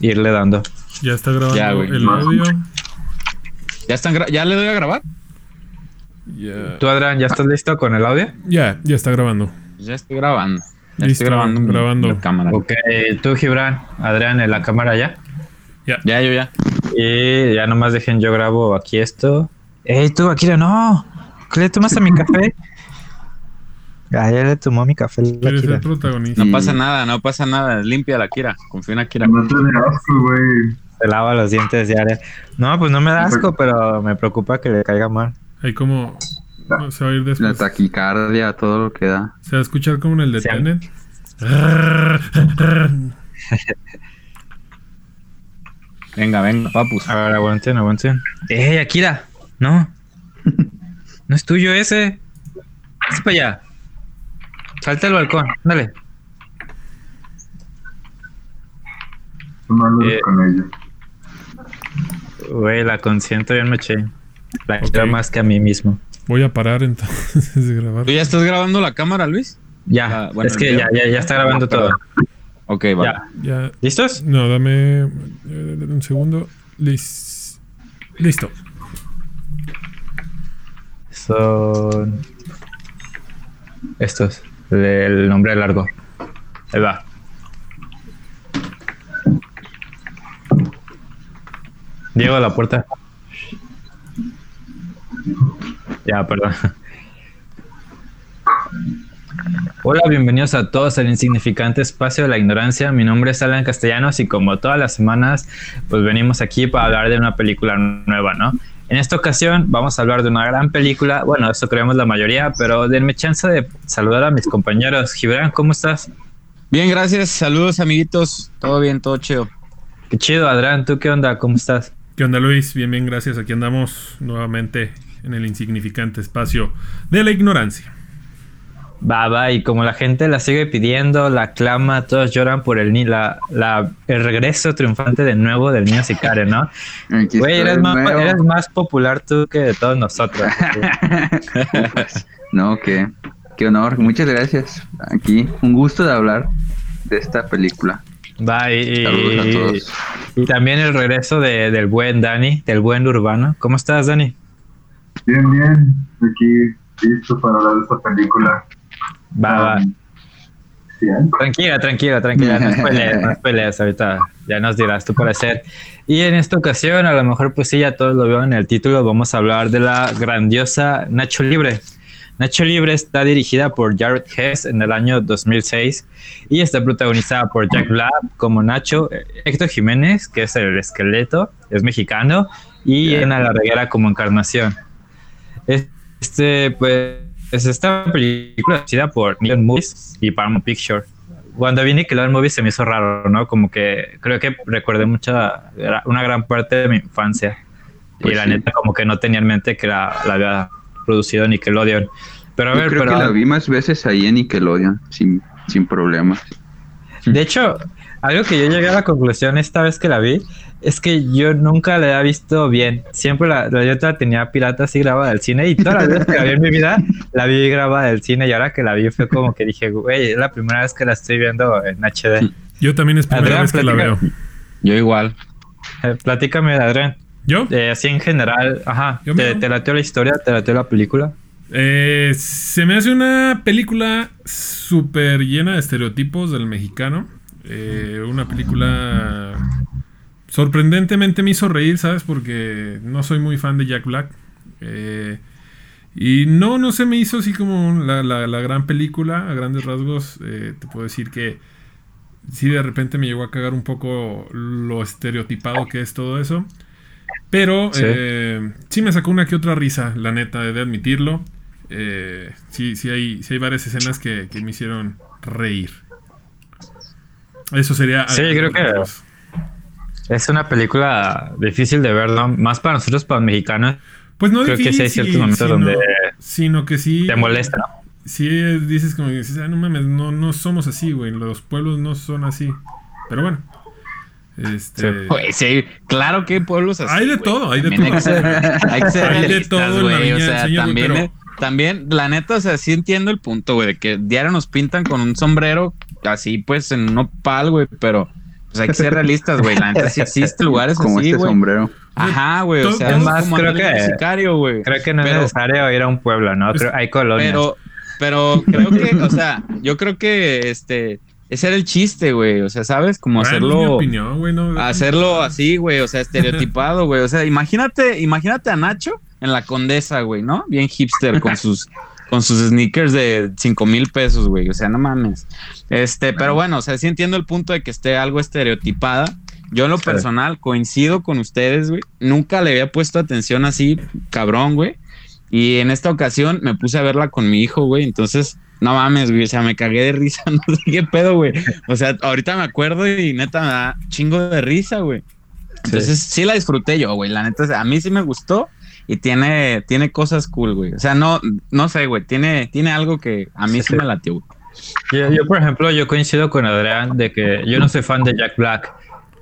irle dando. Ya está grabando Ya, güey. el audio. ¿Ya, están gra- ¿Ya le doy a grabar? Ya. ¿Tú, Adrián, ya estás listo con el audio? Ya, ya está grabando. Ya estoy grabando. Ya Listo, estoy grabando, mi- grabando. la cámara. Ok, tú, Gibran, Adrián, en la cámara ya. Ya. Ya, yo ya. Y ya nomás dejen, yo grabo aquí esto. ¡Ey, tú, Akira, no! ¿Qué le tomas a mi café? Ah, ya le tomó mi café. la Quieres Akira. ser protagonista. No Mm. pasa nada, no pasa nada. Limpia la Kira. Confía en Akira. No te de asco, güey. Se lava los dientes diario. No, pues no me da asco, pero me preocupa que le caiga mal. Ahí como... no, se va a ir La después. taquicardia, todo lo que da. Se va a escuchar como en el de Sí. Tenet. Venga, venga, papus. A ver, aguanten, aguanten. ¡Ey, Akira! No. No es tuyo ese. Es para allá. Salta al balcón, dale. No Eh. con ellos. Güey, la consiento bien eché. La Ok. quiero más que a mí mismo. Voy a parar entonces de grabar. ¿Tú ya estás grabando la cámara, Luis? Ya, Ah, bueno, es que ya, ya, ya está grabando todo. Ok, vale. Ya. Ya. ¿Listos? No, dame eh, un segundo. Lis- Listo. Son estos, del nombre largo. Ahí va. Diego a la puerta. Ya, perdón. Hola, bienvenidos a todos al insignificante espacio de la ignorancia. Mi nombre es Alan Castellanos y como todas las semanas, pues venimos aquí para hablar de una película nueva, ¿no? En esta ocasión vamos a hablar de una gran película, bueno, eso creemos la mayoría, pero denme chance de saludar a mis compañeros. Gibran, ¿cómo estás? Bien, gracias. Saludos, amiguitos. Todo bien, todo chido. Qué chido, Adrián, ¿tú qué onda? ¿Cómo estás? ¿Qué onda, Luis? Bien, bien, gracias. Aquí andamos nuevamente en el insignificante espacio de la ignorancia. Va, va, y como la gente la sigue pidiendo, la clama, todos lloran por el, ni la, la, el regreso triunfante de nuevo del niño sicario, ¿no? Güey, eres más, nuevo. eres más popular tú que de todos nosotros. No, qué, qué honor. Muchas gracias. Aquí, un gusto de hablar de esta película. Saludos a todos. y también el regreso de- del buen Dani, del buen urbano. ¿Cómo estás, Dani? Bien, bien. Aquí listo para hablar de esta película. Va, va. Sí, ¿eh? Tranquila, tranquila, tranquila, no pelees, no pelees, ahorita ya nos dirás tu parecer. Y en esta ocasión, a lo mejor pues sí, ya todos lo veo en el título, vamos a hablar de la grandiosa Nacho Libre. Nacho Libre está dirigida por Jared Hess en el año 2006 y está protagonizada por Jack Black como Nacho, Héctor Jiménez, que es el esqueleto, es mexicano, y. Ana Larreguera como Encarnación. Este, pues, es esta película dirigida por Nickelodeon Movies y Paramount Picture. Cuando vi Nickelodeon Movies se me hizo raro, ¿no? Como que creo que recordé mucha, una gran parte de mi infancia. Pues y la sí. neta, como que no tenía en mente que la, la había producido Nickelodeon. Pero a Yo ver, creo pero. que la vi más veces ahí en Nickelodeon, sin, sin problemas. De hecho, algo que yo llegué a la conclusión esta vez que la vi es que yo nunca la había visto bien. Siempre la, la yo la tenía pirata así grabada del cine y todas las veces que la vi en mi vida la vi grabada del cine y ahora que la vi fue como que dije, güey, es la primera vez que la estoy viendo en HD. Yo también es primera Adrián, vez que la veo. Yo igual. Eh, platícame, Adrián. ¿Yo? Eh, así en general, ajá, Yo ¿te, te la historia? ¿Te latió la película? Eh, se me hace una película súper llena de estereotipos del mexicano. Eh, una película sorprendentemente me hizo reír, ¿sabes? Porque no soy muy fan de Jack Black. Eh, y no, no se me hizo así como la, la- la gran película, a grandes rasgos. eh, te puedo decir que sí de repente me llegó a cagar un poco lo estereotipado que es todo eso. Pero Sí. sí me sacó una que otra risa, la neta, de admitirlo. Eh, sí, sí hay, sí hay varias escenas que, que me hicieron reír. Eso sería... Sí, creo que- Es una película difícil de ver, ¿no? Más para nosotros, para los mexicanos, Pues no creo que sí hay difícil, ciertos momentos sino- donde Sino que sí... te molesta. Sí, dices como que dices, "Ah, no mames, no, no somos así, güey. Los pueblos no son así. Pero bueno. Este... Sí, claro que hay pueblos así. Hay de todo, hay de También todo. Hay que ser, hay que ser Hay de todo en la viña O del sea, Señor, güey, también, pero- también, la neta, o sea, sí entiendo el punto, güey, de que diario nos pintan con un sombrero así, pues, en un opal, güey, pero pues hay que ser realistas, güey. La neta sí existe lugares Como así, este güey. sombrero. Ajá, güey. O sea, es más, como creo que- sicario, güey. Creo que no Pero- es necesario ir a un pueblo, ¿no? Creo- hay colonias. Pero, pero creo que, o sea, yo creo que este, ese era el chiste, güey. O sea, ¿sabes? Como es mi hacerlo, opinión, güey, no- hacerlo así, güey. O sea, estereotipado, güey. O sea, imagínate, imagínate a Nacho en la condesa, güey, ¿no? Bien hipster con sus, con sus sneakers de cinco mil pesos, güey. O sea, no mames. Este, pero bueno, o sea, sí entiendo el punto de que esté algo estereotipada. Yo en lo personal coincido con ustedes, güey. Nunca le había puesto atención así, cabrón, güey. Y en esta ocasión me puse a verla con mi hijo, güey. Entonces, no mames, güey. O sea, me cagué de risa. No sé qué pedo, güey. O sea, ahorita me acuerdo y neta me da chingo de risa, güey. Entonces, sí. la disfruté yo, güey. La neta, a mí sí me gustó y tiene, tiene cosas cool, güey. O sea, no, no sé, güey. Tiene, tiene algo que a mí Sí, sí, sí. me latió. Yo, yo, por ejemplo, yo coincido con Adrián de que yo no soy fan de Jack Black.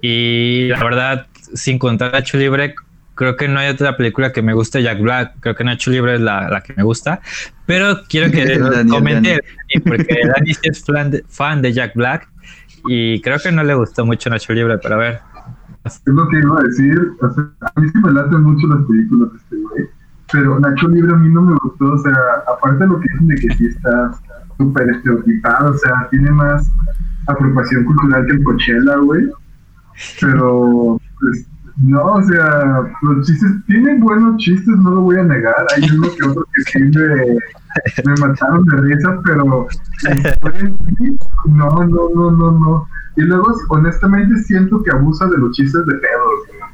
Y la verdad, sin contar Nacho Libre, creo que no hay otra película que me guste Jack Black. Creo que Nacho Libre es la, la que me gusta. Pero quiero que comente porque Dani sí es fan de, fan de Jack Black. Y creo que no le gustó mucho Nacho Libre, pero a ver. Es lo que iba a decir. O sea, a mí sí me laten mucho las películas de este güey. Pero Nacho Libre a mí no me gustó. O sea, aparte de lo que dicen de que sí está súper estereotipado. O sea, tiene más apropiación cultural que el Coachella, güey. Pero, pues, no, o sea, los chistes, tienen buenos chistes, no lo voy a negar. Hay uno que otro que sí me, me mataron de risa, pero no, no, no, no, no. Y luego, honestamente, siento que abusa de los chistes de pedos,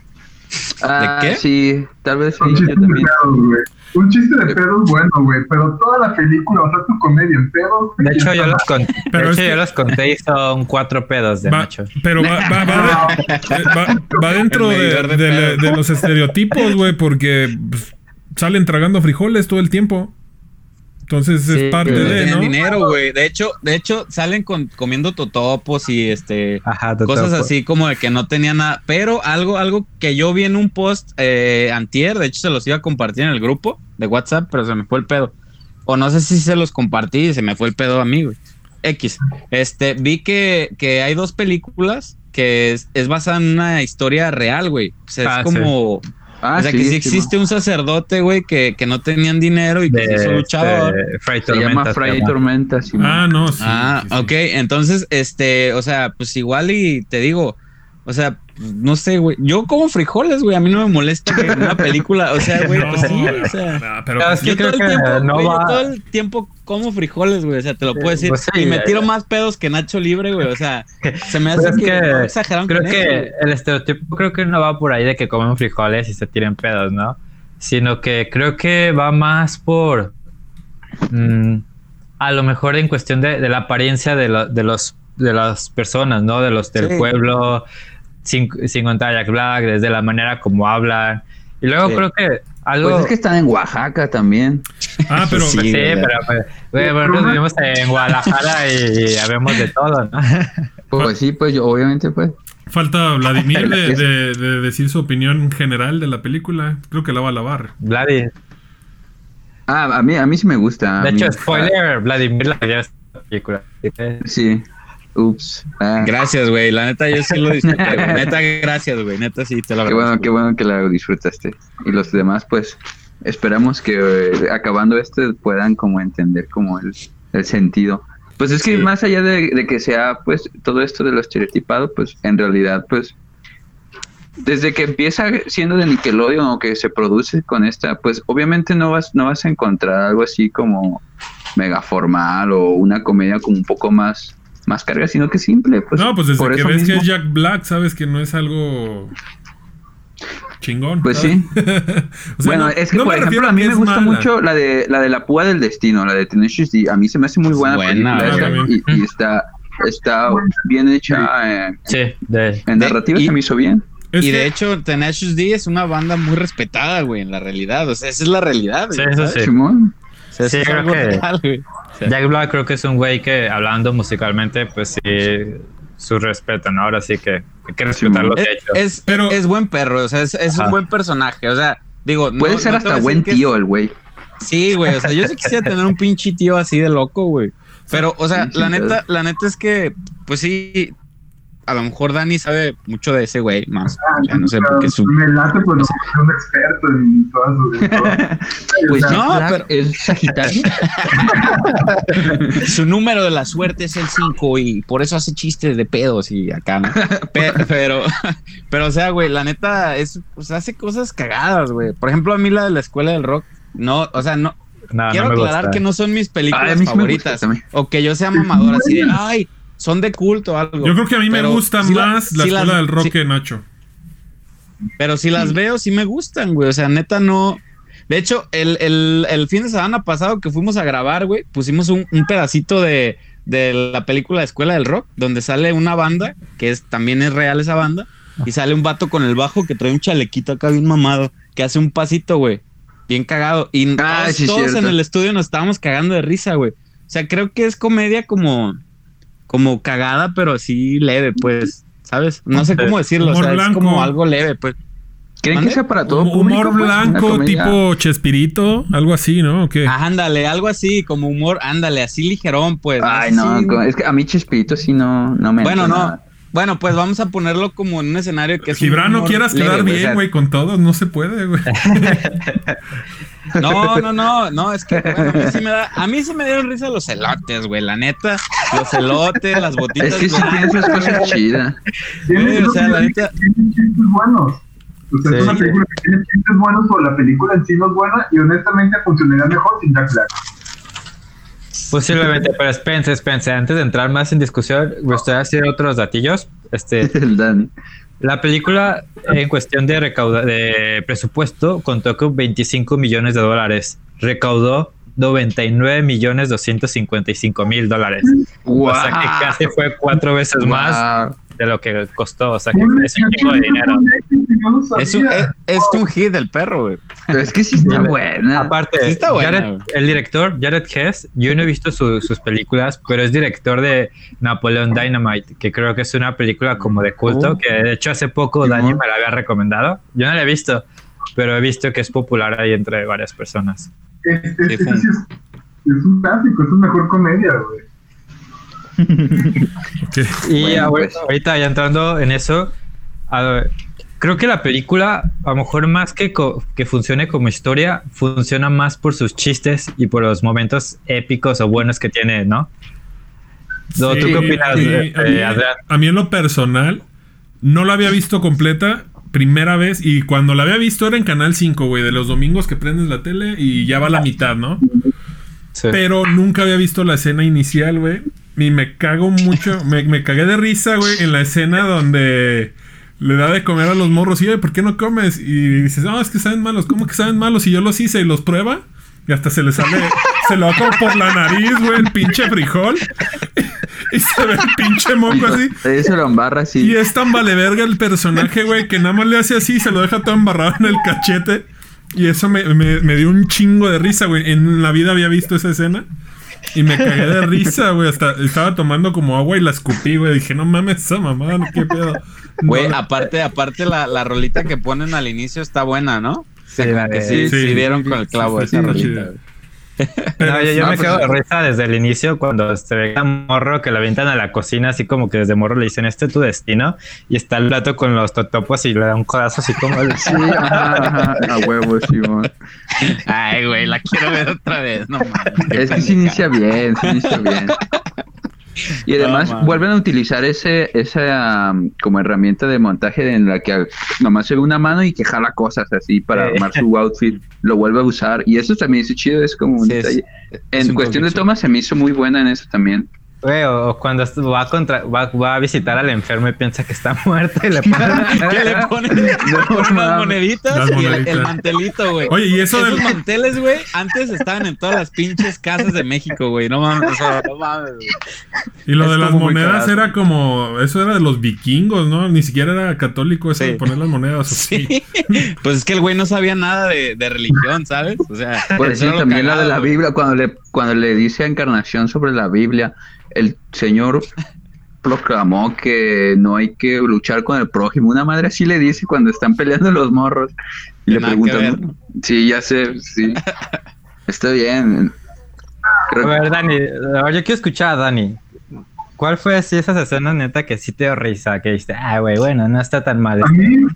güey. Ah, qué? Sí, tal vez sí, Un yo chiste de también. pedos, güey. Un chiste de pedos bueno, güey, pero toda la película, o sea, tu comedia en pedos. De hecho, yo los conté, de hecho, yo los conté y son cuatro pedos de Va- Nacho. pero va, va, va, de- va- va dentro de, de de- de los estereotipos, güey, porque pues, salen tragando frijoles todo el tiempo. Entonces Sí, es parte de, tienen ¿no? dinero, güey. De hecho, de hecho, salen con, comiendo totopos y este Ajá, cosas así como de que no tenía nada. Pero algo, algo que yo vi en un post eh, antier, de hecho se los iba a compartir en el grupo de WhatsApp, pero se me fue el pedo. O no sé si se los compartí y se me fue el pedo a mí, güey. X. Este, vi que, que hay dos películas que es, es basada en una historia real, güey. O sea, Ah, es como... Ah, o sea, sí, que sí sí, existe un sacerdote, güey, que, que no tenían dinero y que se hizo luchador. este, Fray Se llama Fray. Tormenta, sí. Ah, no, sí. ah, sí, sí. ok. Entonces, este, o sea, pues igual y te digo, o sea, no sé, güey. Yo como frijoles, güey. A mí no me molesta que en una película, o sea, güey, pues sí, o sea. No, pero Claro, pues, es que Yo todo, el que tiempo, no güey, yo va- todo el tiempo como frijoles, güey. O sea, te lo puedo decir. pues sí, y me tiro ya. más pedos que Nacho Libre, güey. O sea, se me hace Pues es que, que no exageraron Creo que eso, el estereotipo creo que no va por ahí de que comen frijoles y se tiren pedos, ¿no? Sino que creo que va más por mm, a lo mejor en cuestión de, de la apariencia de, lo- de los de las personas, ¿no? De los del Sí. pueblo, sin, sin contar a Jack Black, desde la manera como hablan. Y luego Sí. creo que algo Pues es que están en Oaxaca también. ah, pero Sí, Sí, pero pues, nosotros vivimos en Guadalajara y habemos de todo, ¿no? Pues sí, pues yo, obviamente, pues. falta Vladimir de, de- de decir su opinión general de la película. Creo que la va a lavar. Vladi. Ah, a mí, a mí sí me gusta. De mí- hecho, spoiler, Vladimir la película. Sí. Ups. Ah, Gracias, güey. La neta, yo sí lo disfruté. Neta, gracias, güey. Neta, sí, te lo qué bueno, qué bueno que la disfrutaste. Y los demás, pues, esperamos que eh, acabando este puedan como entender como el, el sentido. Pues es que Sí. más allá de, de que sea, pues, todo esto de lo estereotipado, pues, en realidad, pues, desde que empieza siendo de Nickelodeon o que se produce con esta, pues, obviamente no vas, no vas a encontrar algo así como mega formal o una comedia como un poco más, más carga, sino que simple, pues. no, pues desde por que ves que mismo. es Jack Black, sabes que no es algo chingón. Pues ¿sabes? sí. O sea, bueno, no- es que no por me ejemplo refiero a mí que me gusta mala. mucho la de la de la púa del destino, la de Tenacious D. A mí se me hace muy buena, Buena, película y, y está está bien hecha en, Sí, de, en De- narrativa y- se me hizo bien. Es y que- de hecho, Tenacious D es una banda muy respetada, güey, en la realidad. O sea, esa es la realidad, Sí, güey, eso sí. Simón. Sea, Sí, es creo algo que- real, güey. Jack Black creo que es un güey que hablando musicalmente, pues sí, su respeto, ¿no? Ahora sí que hay que respetar lo que ha es, hecho. es, Pero- es buen perro, o sea, es, es un buen personaje. O sea, digo, no- Puede ser no hasta a buen que tío el güey. Sí, güey. O sea, yo sí quisiera tener un pinche tío así de loco, güey. Pero, o sea, Sí, sí, la neta, la neta es que, pues sí, a lo mejor Dani sabe mucho de ese güey más. Ah, O sea, no sé pero por qué su. Me late, pues, no soy un experto en todas sus. Pues O sea, no, Black pero- es Sagitario. Su número de la suerte es el 5 y por eso hace chistes de pedos y acá, ¿no? Pe- Pero, pero, o sea, güey, la neta es, pues hace cosas cagadas, güey. Por ejemplo, a mí la de la escuela del rock, no, o sea, no, No, quiero no aclarar gusta. que no son mis películas gusta favoritas. O que yo sea mamador así de, ay, son de culto o algo. Yo creo que a mí me gusta más la escuela las- del rock sí- que Nacho. Pero si las veo, sí me gustan, güey. O sea, neta no. De hecho, el, el- el fin de semana pasado que fuimos a grabar, güey, pusimos un, un pedacito de, de la película de Escuela del Rock, donde sale una banda, que es, también es real esa banda, y sale un vato con el bajo que trae un chalequito acá bien mamado, que hace un pasito, güey. Bien cagado. Y Ah, todos, sí, todos en el estudio nos estábamos cagando de risa, güey. O sea, creo que es comedia como, como cagada, pero así leve, pues. ¿Sabes? No sé cómo decirlo. Humor o sea, es blanco. como algo leve, pues. ¿Creen ¿Mande? que sea para todo Hum- público? Humor pues? Blanco, tipo Chespirito, algo así, ¿no? ¿O qué? Ándale, algo así, como humor, ándale, así ligerón, pues. Ay, no, es que a mí Chespirito sí no, no me Bueno, no. nada. Bueno, pues vamos a ponerlo como en un escenario que es. Gibran, no quieras leve, quedar o bien, sea, güey, con todos, no se puede, güey. No, no, no, no, es que bueno, a mí sí me da, a mí sí me dieron risa los elotes, güey, la neta, los elotes, las botitas. Es que sí tiene sus cosas chidas. Güey, o sea, la neta- Tiene chistes buenos. O sea, es Sí. una película que tiene chistes buenos, o la película en sí no es buena, y honestamente funcionaría mejor sin Jack Black. Posiblemente, pero espérense, espérense. Antes de entrar más en discusión, me gustaría hacer otros datillos. Este, El Dani. la película en cuestión de recauda de presupuesto contó con 25 millones de dólares. Recaudó 99 millones 255 mil dólares. O sea que casi fue cuatro veces más Wow. De lo que costó. O sea que es un chingo de dinero. Es un, es, es un hit del perro, güey. Pero es que sí está buena. Aparte, Sí está buena, Jared- el director, Jared Hess, yo no he visto su- sus películas, pero es director de Napoleon Dynamite, que creo que es una película como de culto, Oh. que de hecho hace poco Dani me la había recomendado. Yo no la he visto, pero he visto que es popular ahí entre varias personas. Este, Sí, este sí es un clásico, es una mejor comedia, güey. Y Bueno, pues. ahorita ya entrando en eso, a ver, creo que la película, a lo mejor más que, que funcione como historia, funciona más por sus chistes y por los momentos épicos o buenos que tiene, ¿no? ¿Tú Sí, qué opinas, sí, eh, a, mí, Adrián? a mí en lo personal, no la había visto completa, primera vez, y cuando la había visto era en Canal 5, güey, de los domingos que prendes la tele y ya va la mitad, ¿no? Sí. Pero nunca había visto la escena inicial, güey. Y me cago mucho, me, me cagué de risa, güey, en la escena donde le da de comer a los morros. Y, "Oye, ¿por qué no comes? Y dices, no, es que saben malos. ¿Cómo que saben malos? Y yo los hice y los prueba. Y hasta se le sale, se le va como por la nariz, güey, el pinche frijol. y se ve el pinche moco así. Se lo embarra así. Y es tan vale verga el personaje, güey, que nada más le hace así y se lo deja todo embarrado en el cachete. Y eso me, me- me dio un chingo de risa, güey. En la vida había visto esa escena. Y me cagué de risa, güey. Hasta estaba tomando como agua y la escupí, güey. Dije, no mames, esa mamada, ¿qué pedo? No, Güey, la- aparte, aparte la, la rolita que ponen al inicio está buena, ¿no? Sí, de- sí, Sí. sí dieron con el clavo Sí, esa sí, rolita. pero No, yo, yo no, me pues, quedo de risa desde el inicio cuando se ve a morro que la avientan a la cocina, así como que desde morro le dicen, este es tu destino, y está el plato con los totopos y le da un codazo así como... Sí, ajá, ajá, a huevo, Simón. Ay, güey, la quiero ver otra vez, no mames. Es que se inicia bien, se inicia bien. Y además No, man. vuelven a utilizar ese, esa um, como herramienta de montaje en la que nomás se ve una mano y que jala cosas así para Sí. armar su outfit, lo vuelve a usar. Y eso también es chido, es como un Sí, detalle. es En cuestión de tomas se me hizo muy buena en eso también. Güey, o, o cuando va a, contra- va, va a visitar al enfermo y piensa que está muerto y le pone... ¿Qué le unas moneditas Las y el, moneditas. el mantelito, güey. Oye, y eso Esos del. manteles, güey, antes estaban en todas las pinches casas de México, güey. No mames, o sea, no mames, güey. Y lo de las monedas era como. Eso era de los vikingos, ¿no? Ni siquiera era católico eso Sí. de poner las monedas así. Sí. Pues es que el güey no sabía nada de, de religión, ¿sabes? O sea, también la de la. Biblia, cuando le, cuando le dice a Encarnación sobre la Biblia, el Señor proclamó que no hay que luchar con el prójimo. Una madre así le dice cuando están peleando los morros. Y le preguntan, sí, ya sé, sí. Está bien. A que ver, Dani, ahora yo quiero escuchar a Dani. ¿Cuál fue así esas escenas neta que sí te dio risa? Que dijiste, ah, güey, bueno, no está tan mal. A mí,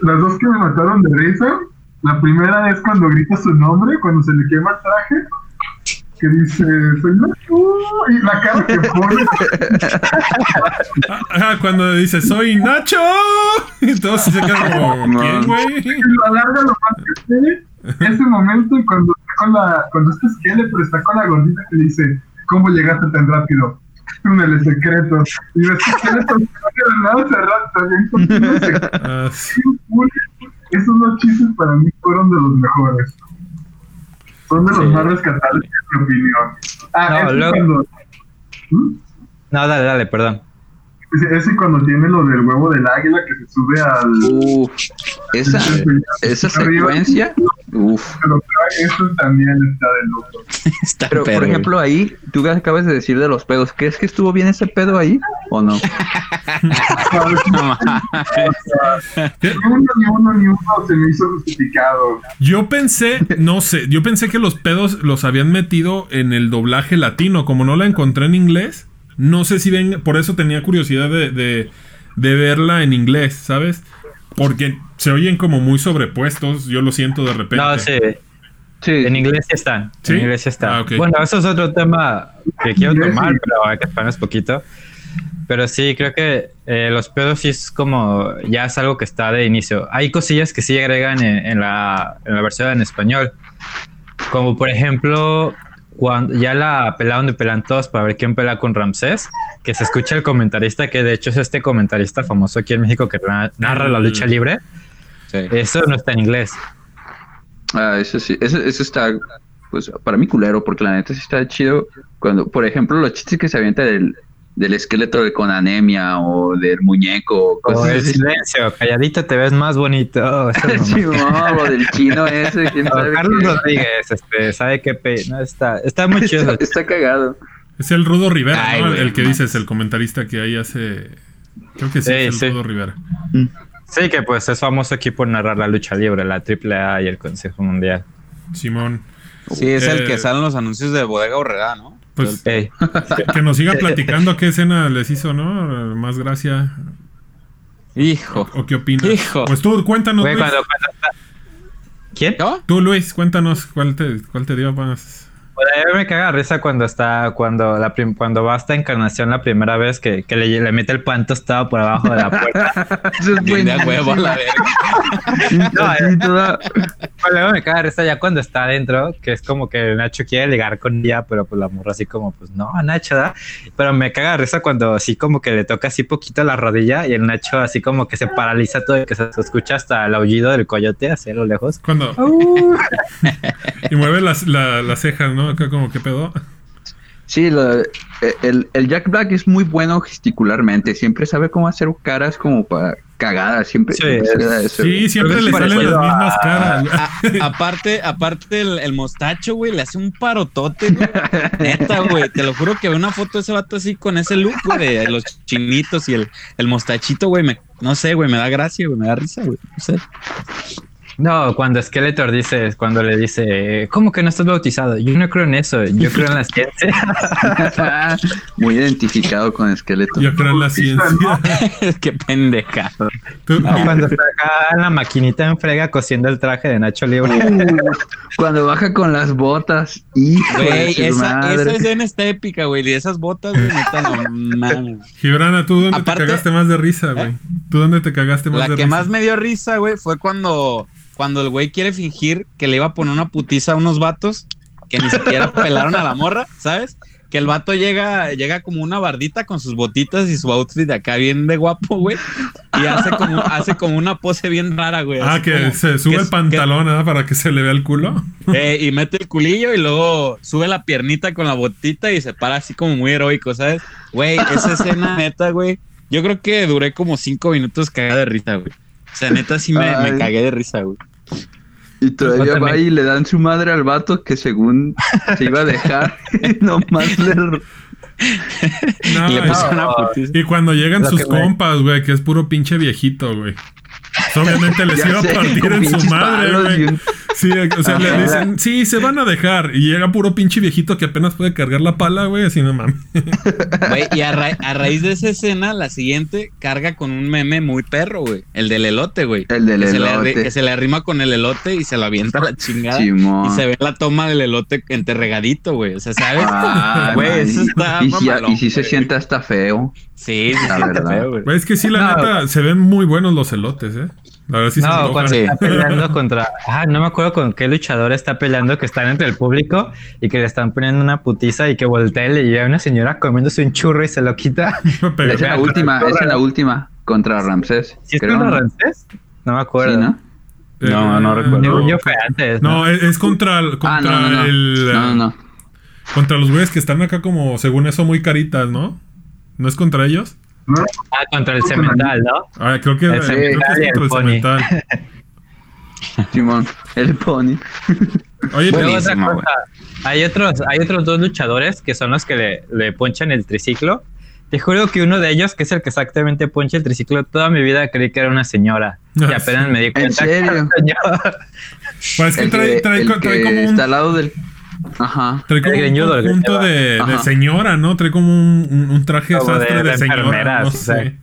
las dos que me mataron de risa, la primera es cuando grita su nombre, cuando se le quema el traje, que dice, soy Nacho, y la cara que pone, Ajá, cuando dice, soy Nacho. Y todos se quedan como, No. ¿quién, güey? y lo alarga lo más que puede, ese momento cuando está con la, cuando Skeletor está con la gordita que le dice, ¿cómo llegaste tan rápido? Túneles secretos. Y ves que Skeletor de nada se secretos. Ah, sí. Esos dos chistes para mí fueron de los mejores. Son de los Sí. más rescatables, en mi opinión. Ah, No, luego- cuando... ¿Mm? No, dale, dale, perdón. Ese, ese cuando tiene lo del huevo del águila que se sube al... Uf, esa, esa secuencia. Uf. Pero eso también está de loco. Está Pero, perro, por ejemplo, ahí, tú acabas de decir de los pedos. ¿Crees que estuvo bien ese pedo ahí o no? Ni uno, ni uno, ni uno se me hizo justificado. Yo pensé, no sé, yo pensé que los pedos los habían metido en el doblaje latino. Como no la encontré en inglés, no sé si ven, por eso tenía curiosidad de, de, de verla en inglés, ¿sabes? Porque se oyen como muy sobrepuestos, yo lo siento de repente. No, sí. Sí. En inglés sí están. ¿Sí? En inglés sí están. Ah, ok. Bueno, eso es otro tema que quiero tomar, pero hay que esperarnos poquito. Pero sí, creo que eh, los pedos sí es como, ya es algo que está de inicio. Hay cosillas que sí agregan en, en la, en la versión en español. Como por ejemplo, cuando ya la pelaron de pelan todos para ver quién pelea con Ramsés, que se escucha el comentarista, que de hecho es este comentarista famoso aquí en México que na- narra la lucha libre. Sí. Eso no está en inglés. Ah, eso sí, eso, eso está, pues, para mí culero, porque la neta sí está chido cuando, por ejemplo, los chistes que se avienta del, del esqueleto de con anemia o del muñeco, o O cosas el así. silencio, calladito te ves más bonito. Eso es Sí, mamá. no, o del chino ese, quién No, sabe Carlos qué. Rodríguez, este, sabe qué pe... no, está, está muy chido. Está, está cagado. Es el Rudo Rivera, Ay, ¿no? güey, el que dices, el comentarista que ahí hace. Creo que sí, Sí, es el sí. Rudo Rivera. Sí, que pues es famoso aquí por narrar la lucha libre, la AAA y el Consejo Mundial. Simón. Sí, es el Eh, que salen los anuncios de Bodega Horrera, ¿no? Pues que, que nos siga platicando qué escena les hizo, ¿no? Más gracia. Hijo. ¿O qué opinas? Hijo. Pues tú, cuéntanos, güey, Luis. cuando, cuando. ¿Quién? ¿Yo? Tú, Luis, cuéntanos cuál te, cuál te dio más. Pues a mí me caga risa cuando está, cuando la prim- cuando va esta encarnación la primera vez que, que le, le mete el pan tostado por abajo de la puerta. Eso es Bien de huevo a la verga. No, luego me caga risa ya cuando está adentro, que es como que Nacho quiere ligar con ella, pero pues la morra así como, pues no, Nacho, ¿da? Pero me caga risa cuando así como que le toca así poquito la rodilla y el Nacho así como que se paraliza todo y que se escucha hasta el aullido del coyote así a lo lejos. Cuando. y mueve las, la- las cejas, ¿no? Acá como, ¿qué pedo? Sí, lo- el, el Jack Black es muy bueno gesticularmente. Siempre sabe cómo hacer caras como para cagadas. Siempre, Sí, siempre le da eso. Sí, siempre Pero le es salen las mismas caras. A- aparte, aparte el, el mostacho, güey, le hace un parotote, güey. Neta, güey. Te lo juro que veo una foto de ese vato así con ese look, güey, de los chinitos y el, el mostachito, güey. Me, no sé, güey, me da gracia, güey, me da risa, güey. No sé. No, cuando Skeletor dice, cuando le dice, ¿cómo que no estás bautizado? Yo no creo en eso, yo creo en la ciencia. muy identificado con esqueleto. Yo creo en la ciencia. Qué pendejado. Tú- No, cuando está acá en la maquinita en frega cosiendo el traje de Nacho Libre. Cuando baja con las botas, hijo de Güey, su esa, madre. esa escena está épica, güey. Y esas botas, güey, no. Gibrana, ¿tú dónde Aparte- te cagaste más de risa, güey? ¿Tú dónde te cagaste más La de que risa? más me dio risa, güey, fue cuando, cuando el güey quiere fingir que le iba a poner una putiza a unos vatos que ni siquiera pelaron a la morra, ¿sabes? Que el vato llega, llega como una bardita con sus botitas y su outfit de acá bien de guapo, güey. Y hace como, hace como una pose bien rara, güey. Ah, que como- se sube que el pantalón, ¿verdad? Para que se le vea el culo. Eh, y mete el culillo y luego sube la piernita con la botita y se para así como muy heroico, ¿sabes? Güey, esa escena neta, güey. Yo creo que duré como cinco minutos cagada de risa, güey. O sea, neta sí me, me cagué de risa, güey. Y todavía va y le dan su madre al vato que según se iba a dejar, nomás le... No, Y le puso una putiza. y cuando llegan Lo sus compas, güey, que es puro pinche viejito, güey. Pues, Obviamente les Ya iba a sé, partir con en su madre, güey. Sí, o sea, le dicen, sí, se van a dejar. Y llega puro pinche viejito que apenas puede cargar la pala, güey, así no mames. Güey, y a, ra- a raíz de esa escena, la siguiente carga con un meme muy perro, güey. El del elote, güey. El del que Se elote. que se le arrima con el elote y se la avienta a la chingada. Y se ve la toma del elote enterregadito, güey. O sea, ¿sabes? Ah, Güey, eso está y, si, mamalón, y si se siente hasta feo. Sí, sí, La sí, verdad. feo, güey. Güey, es que sí, la No. neta, se ven muy buenos los elotes, ¿eh? La verdad sí se no, cuando Sí. está peleando contra. Ah, no me acuerdo con qué luchador está peleando que están entre el público y que le están poniendo una putiza y que voltea y le llega una señora comiéndose un churro y se lo quita. Pero- Es en la última, es en la última contra Ramsés. ¿Sí es creo, contra ¿no? Ramsés? No me acuerdo. Sí, ¿no? No, no recuerdo. Según yo fue antes. No, ¿no? es, es contra, el- contra Ah, no, no, no. el. No, no, no. Contra los güeyes que están acá como, según eso, muy caritas, ¿no? ¿No es contra ellos? Ah, contra el cemental, ¿no? Ah, creo que, El creo que es el contra pony. el cemental. Simón, el pony. Oye, pero otra cosa, hay otros, hay otros dos luchadores que son los que le, le ponchan el triciclo. Te juro que uno de ellos, que es el que exactamente poncha el triciclo, toda mi vida creí que era una señora. Y apenas sí. me di cuenta que era serio? un señor. pues es que El trae, que, trae, el trae que como un, está al lado del. Ajá. trae como el un greñudo, lleva. de, señora, ¿no? Trae como un, un- un traje Como sastre de- de, de señora. enfermera, No sí, sé.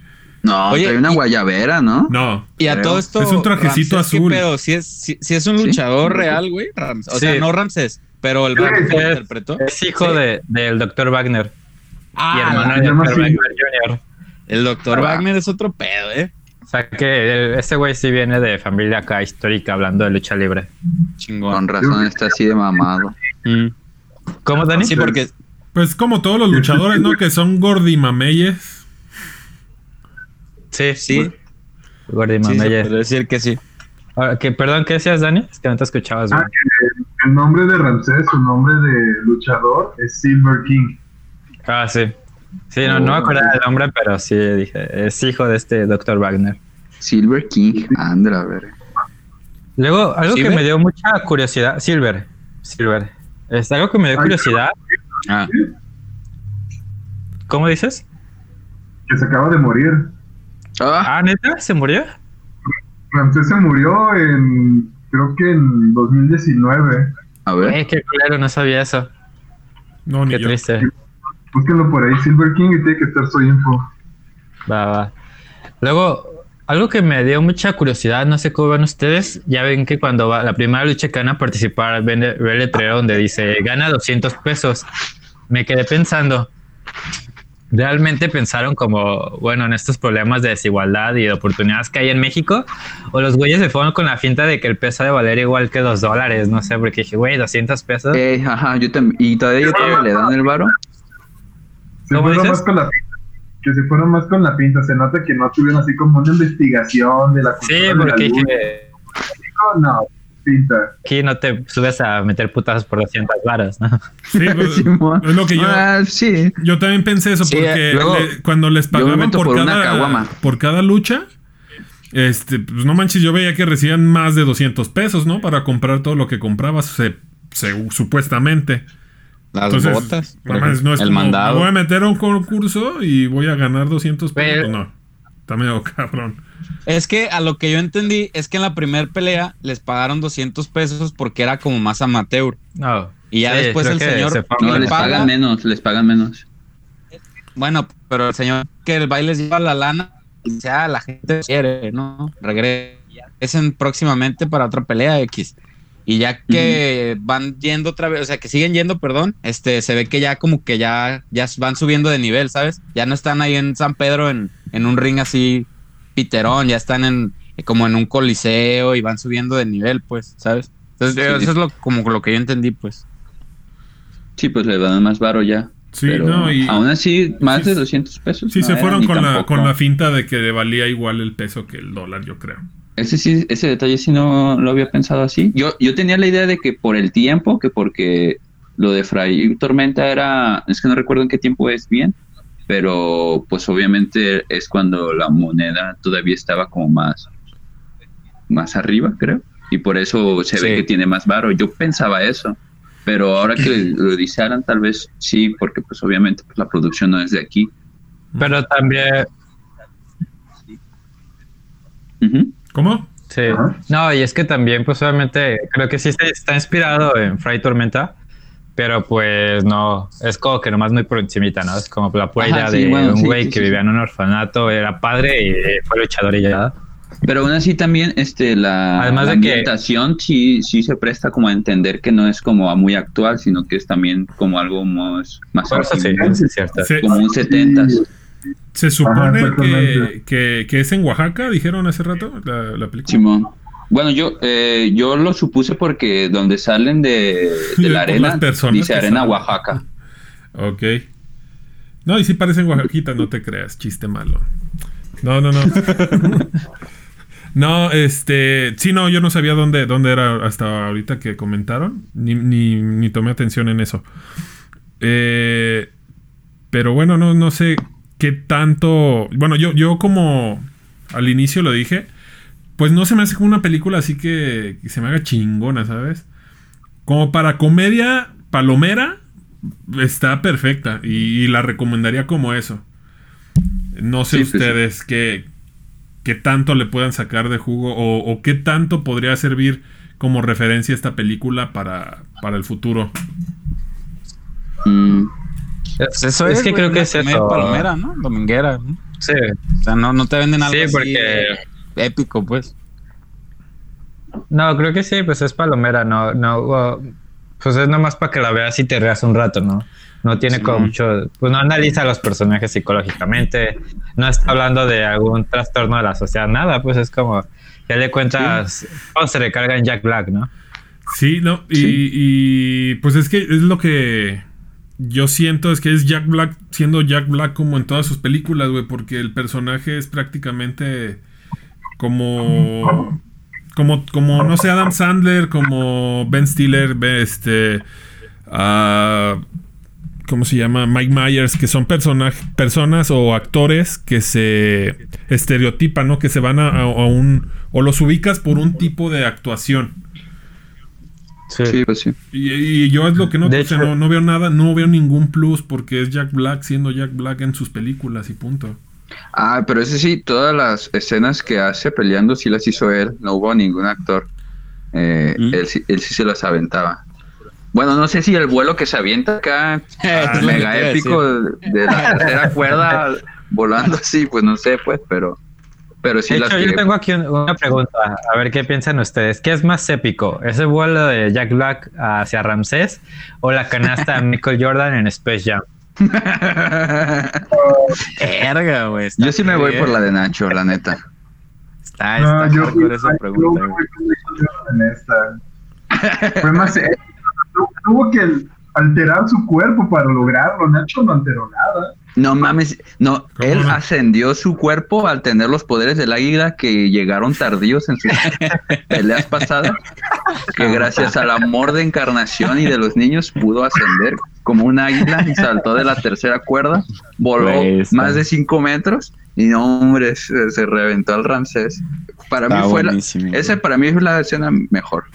No, Oye, trae una y- guayabera, ¿no? No. Y a Creo. todo esto. Es un trajecito Ramsés, ¿qué azul. pedo? Si es, si, si es un ¿Sí? luchador real, güey. O sea, no Ramsés, pero el vato que lo es- interpretó. Es hijo de, del doctor Wagner Ah, y hermano se del llama doctor así. Wagner Jr. el doctor. Wagner es otro pedo, ¿eh? O sea que el- ese güey sí viene de familia acá histórica hablando de lucha libre. Chingón. Con razón está así de mamado. Mm. ¿Cómo, Dani? Sí, porque Pues como todos los luchadores, ¿no? Que son gordimameyes. Sí, sí, Gordy sí, decir que sí. Ahora, que, perdón, ¿qué decías, Dani? Es que no te escuchabas, Ah, el nombre de Ramsés, su nombre de luchador es Silver King. Ah, sí. Sí, no, no me acuerdo del nombre, pero sí dije, es hijo de este doctor Wagner. Silver King, Andra, a ver. Luego, algo que ¿Silver? me dio mucha curiosidad, Silver, Silver, es algo que me dio curiosidad, Ah, ¿cómo dices? que se acaba de morir. Ah, Ah, ¿neta? ¿Se murió? Ramsés se murió en, creo que en 2019. a ver. Eh, qué culero, no sabía eso. No, ni Qué yo. Búsquenlo por ahí, Silver King, y tiene que estar su info. Va, va. Luego, algo que me dio mucha curiosidad, no sé cómo ven ustedes, ya ven que cuando va la primera lucha que van a participar, ven el, ve el letrero donde dice gana 200 pesos. Me quedé pensando, ¿realmente pensaron como, bueno, en estos problemas de desigualdad y de oportunidades que hay en México? ¿O los güeyes se fueron con la finta de que el peso ha de valer igual que dos dólares? No sé, porque dije, güey, 200 pesos. Eh, ajá, yo. Y todavía yo todavía le dan el varo. Se ¿Cómo fueron dices? más con la pinta. Que se fueron más con la pinta. Se nota que no tuvieron así como una investigación de la Sí, cultura de la porque lucha. dije, No, pinta. aquí no te subes a meter putazos por 200 varas, ¿no? Sí, pues, es lo que yo, Ah, sí. yo también pensé eso, Sí, porque luego, le- cuando les pagaban por, por cada, por cada lucha, este, pues no manches, yo veía que recibían más de 200 pesos, ¿no? Para comprar todo lo que comprabas, se- se- supuestamente. Las Entonces, botas. no es el como, mandado. me voy a meter a un concurso y voy a ganar 200 pesos. Pero- Pues no, está medio cabrón. Es que a lo que yo entendí es que en la primera pelea les pagaron 200 pesos porque era como más amateur. No. Y ya Sí, después el señor- se fue a ¿Y No, le les paga? pagan menos, les pagan menos. Bueno, pero el señor que el baile les lleva la lana y dice, ah, la gente quiere, ¿no? Regresen próximamente para otra pelea X. Y ya que van yendo otra vez, o sea, que siguen yendo, perdón, este, se ve que ya como que ya, ya van subiendo de nivel, ¿sabes? Ya no están ahí en San Pedro en, en un ring así piterón, ya están en como en un coliseo y van subiendo de nivel, pues, ¿sabes? Entonces, Sí. eso es lo, como lo que yo entendí, pues. Sí, pues le dan más varo ya. Sí, pero no, y aún así, más sí, de 200 pesos. sí no se era, fueron con la, con la finta de que valía igual el peso que el dólar, yo creo. Ese sí, ese detalle sí no lo había pensado así. Yo, yo tenía la idea de que por el tiempo, que porque lo de Fray Tormenta era, es que no recuerdo en qué tiempo es bien, pero pues obviamente es cuando la moneda todavía estaba como más, más arriba, creo, y por eso se ve que tiene más varo. Yo pensaba eso, pero ahora que lo dice Alan, tal vez sí, porque pues obviamente pues, la producción no es de aquí. Pero también, Ujú. ¿Cómo? Sí. Ajá. No, y es que también, pues obviamente, creo que sí se- está inspirado en Fray Tormenta, pero pues no, es como que nomás muy por encimita, ¿no? Es como la pura Ajá, idea sí, de bueno, un güey sí, que sí, vivía en un orfanato, era padre y fue luchador y ya. Pero aún así también este la, Además la de que- ambientación sí, sí se presta como a entender que no es como muy actual, sino que es también como algo más, más Por eso sí, es cierto. Como un 70s. Se supone que, que, que es en Oaxaca, dijeron hace rato, la, la película. Simón. Bueno, yo eh, yo lo supuse porque donde salen de, de la arena las personas dice arena salen. Oaxaca. Ok. No, y sí parecen Oaxaquitas, no te creas, chiste malo. No, no, no. no, este. Sí, no, yo no sabía dónde, dónde era hasta ahorita que comentaron. Ni, ni, ni tomé atención en eso. Eh, pero bueno, no, no sé qué tanto. Bueno, yo, yo como al inicio lo dije. Pues no se me hace como una película así que, que se me haga chingona, ¿sabes? Como para comedia palomera, está perfecta y, y la recomendaría como eso. No sé Sí, sí, sí. ustedes qué, qué tanto le puedan sacar de jugo o, o qué tanto podría servir como referencia esta película para, para el futuro. Mm, Pues eso es es, que güey, creo que es eso. palomera, ¿no? Dominguera. ¿no? Sí, O sea, no, no te venden algo Sí, así porque- épico, pues. no, creo que sí, pues es palomera, no, no, pues es nomás para que la veas y te reas un rato, ¿no? No tiene Sí. como mucho, pues no analiza a los personajes psicológicamente, no está hablando de algún trastorno de la sociedad, nada, pues es como, ya le cuentas, cómo se recarga en Jack Black, ¿no? Sí, no, y, Sí. y, pues es que es lo que yo siento, es que es Jack Black siendo Jack Black como en todas sus películas, güey, porque el personaje es prácticamente como, como, como, no sé, Adam Sandler, como Ben Stiller, este, ah, ¿cómo se llama? Mike Myers, que son personaj- personas o actores que se estereotipan, ¿no? Que se van a un, o los ubicas por un tipo de actuación. Sí, pues sí. Y, y yo es lo que no, De o sea, hecho- no, no veo nada, no veo ningún plus porque es Jack Black siendo Jack Black en sus películas y punto. Ah, pero ese sí, todas las escenas que hace peleando sí las hizo él, no hubo ningún actor. Eh, ¿Mm? él, sí- él sí se las aventaba. Bueno, no sé si el vuelo que se avienta acá, que mega épico de la tercera cuerda, volando así, pues no sé, pues, pero, pero sí de las hecho, que- yo tengo aquí un- una pregunta, a ver qué piensan ustedes, ¿qué es más épico? ¿Ese vuelo de Jack Black hacia Ramsés o la canasta de Michael Jordan en Space Jam? Verga, güey. Yo sí me voy bien. por la de Nacho, la neta. Está, No, está yo hardcore fui- esa yo pregunta. Fue más épico. Tu- Tuvo que alterar su cuerpo para lograrlo. Nacho no alteró nada. No mames, no, ¿Cómo él no? ascendió su cuerpo al tener los poderes del águila que llegaron tardíos en sus peleas pasadas, que gracias al amor de encarnación y de los niños pudo ascender como un águila y saltó de la tercera cuerda, voló está- más de cinco metros y no, hombre, se, se reventó al Ramsés. Para mí fue la, esa para mí es la escena mejor.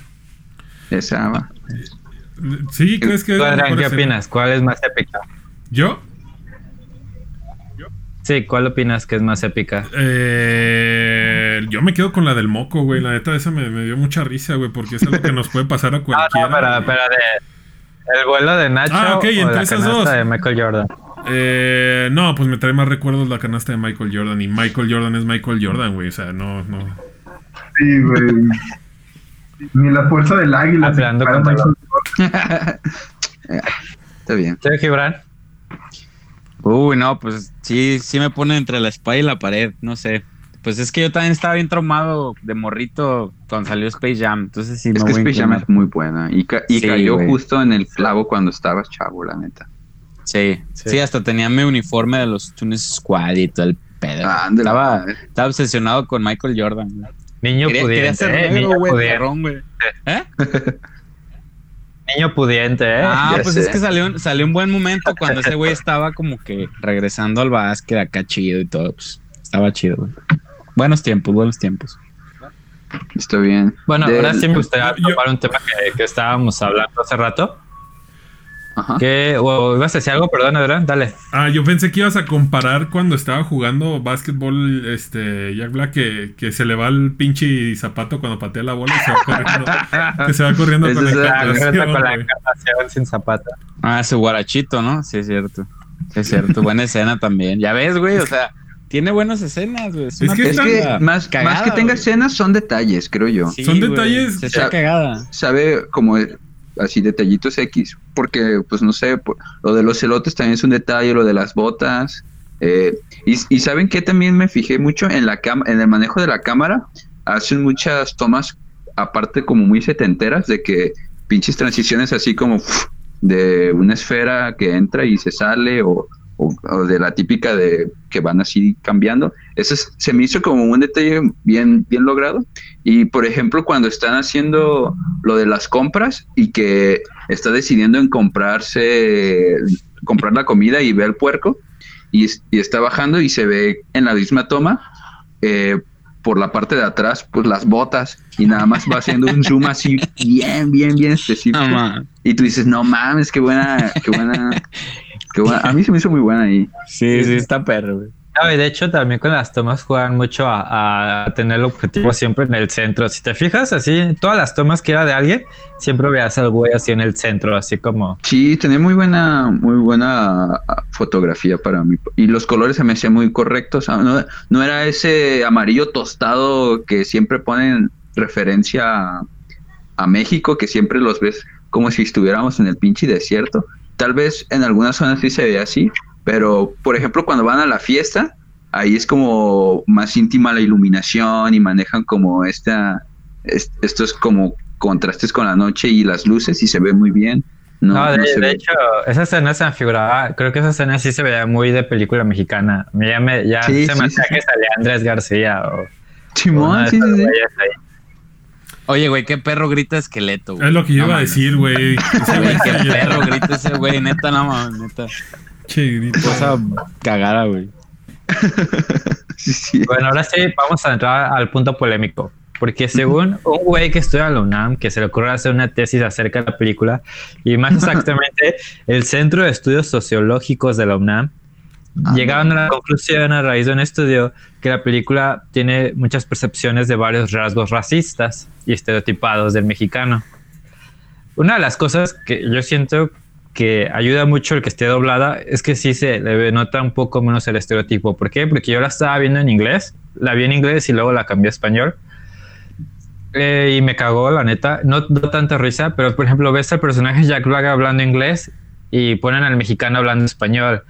Esa, Sí, ¿crees que es ¿Tú, la Adrián, mejor qué opinas? ¿Cuál es más épica? ¿Yo? Sí, ¿cuál opinas que es más épica? Eh, yo me quedo con la del moco, güey. La neta, esa me, me dio mucha risa, güey, porque es algo que nos puede pasar a Ah, cualquiera. no, pero, pero de el vuelo de Nacho Ah, ok, o entre la esas canasta dos. de Michael Jordan. Eh, no, pues me trae más recuerdos la canasta de Michael Jordan. Y Michael Jordan es Michael Jordan, güey. O sea, no, no. Sí, güey. Ni la fuerza del águila. se Hablando compara a con Michael Jordan. está bien. ¿Sí, Gibran? Uy, no, pues sí, sí me pone entre la espada y la pared, no sé. Pues es que yo también estaba bien traumado de morrito cuando salió Space Jam. Entonces sí Es que Space Jam es muy buena y, ca- y Sí, cayó justo en el clavo cuando estabas chavo, la neta. Sí, Sí. sí, hasta tenía mi uniforme de los Tunes Squad y todo el pedo. Ah, estaba, estaba obsesionado con Michael Jordan. Niño Quería, ser ¿eh? negro, Niño güey, pudiente, perrón, güey. ¿Eh? niño pudiente, ¿eh? Ah, ya pues sé. es que salió, salió un buen momento cuando ese güey estaba como que regresando al básquet acá chido y todo. Pues, estaba chido, güey. Buenos tiempos, buenos tiempos. Está bien. Bueno, Del- ahora sí me gustaría tomar un tema que, que estábamos hablando hace rato. Ajá. ¿Qué? ¿O ibas a decir algo? Perdón, Adrián, dale. Ah, yo pensé que ibas a comparar cuando estaba jugando básquetbol este Jack Black que, que se le va el pinche zapato cuando patea la bola y se va corriendo. que se va corriendo Ese con la es la- Ah, encarnación, regresa con la güey. encarnación sin zapato. Ah, su guarachito, ¿no? Sí, es cierto. Sí, es cierto. Buena escena también. Ya ves, güey, o sea, tiene buenas escenas, güey. Es que Es que más, cagada, más que tenga güey. escenas son detalles, creo yo. Sí, Son güey, detalles- Se está cagada. Sabe como así detallitos X, porque pues no sé, lo de los celotes también es un detalle, lo de las botas. eh, y, saben que también me fijé mucho en la cam en el manejo de la cámara, hacen muchas tomas aparte como muy setenteras de que pinches transiciones así como de una esfera que entra y se sale o, o- o de la típica de que van así cambiando. Eso es- se me hizo como un detalle bien, bien logrado. Y por ejemplo, cuando están haciendo lo de las compras y que está decidiendo en comprarse, comprar la comida y ve al puerco y, y está bajando y se ve en la misma toma, eh, por la parte de atrás, pues las botas y nada más va haciendo un zoom así bien, bien, bien específico. Y tú dices, no mames, qué buena, qué buena, A mí se me hizo muy buena ahí. Sí, sí, está perro, güey. No, y de hecho también con las tomas juegan mucho a, a tener el objetivo siempre en el centro. Si te fijas así, todas las tomas que era de alguien, siempre veas al güey así en el centro, así como... Sí, tenía muy buena, muy buena fotografía para mí. Y los colores se me hacían muy correctos. Ah, No, no era ese amarillo tostado que siempre ponen referencia a, a México, que siempre los ves como si estuviéramos en el pinche desierto. Tal vez en algunas zonas sí se ve así, pero por ejemplo cuando van a la fiesta, ahí es como más íntima la iluminación y manejan como esta, est- estos como contrastes con la noche y las luces y se ve muy bien. No, No, de, no hecho, esa escena se figuraba, creo que esa escena sí se veía muy de película mexicana. Ya, me, ya Sí, se sí, me sí, que salía Andrés García o... Simón, sí, sí. Oye, güey, qué perro grita esqueleto, güey. Es lo que yo No iba a decir, güey. Qué perro grita ese güey, neta, no mames, neta. Che, grito. Cosa cagada, güey. Sí, sí. Bueno, ahora sí, vamos a entrar al punto polémico. Porque según un güey que estudia en la UNAM, que se le ocurre hacer una tesis acerca de la película, y más exactamente el Centro de Estudios Sociológicos de la UNAM, Ah, llegaron a la conclusión a raíz de un estudio que la película tiene muchas percepciones de varios rasgos racistas y estereotipados del mexicano. Una de las cosas que yo siento que ayuda mucho el que esté doblada es que sí se le nota un poco menos el estereotipo. ¿Por qué? Porque yo la estaba viendo en inglés, la vi en inglés y luego la cambié a español. Eh, y me cagó, la neta. No, no tanta risa, pero por ejemplo, ves al personaje Jack Black hablando inglés y ponen al mexicano hablando español.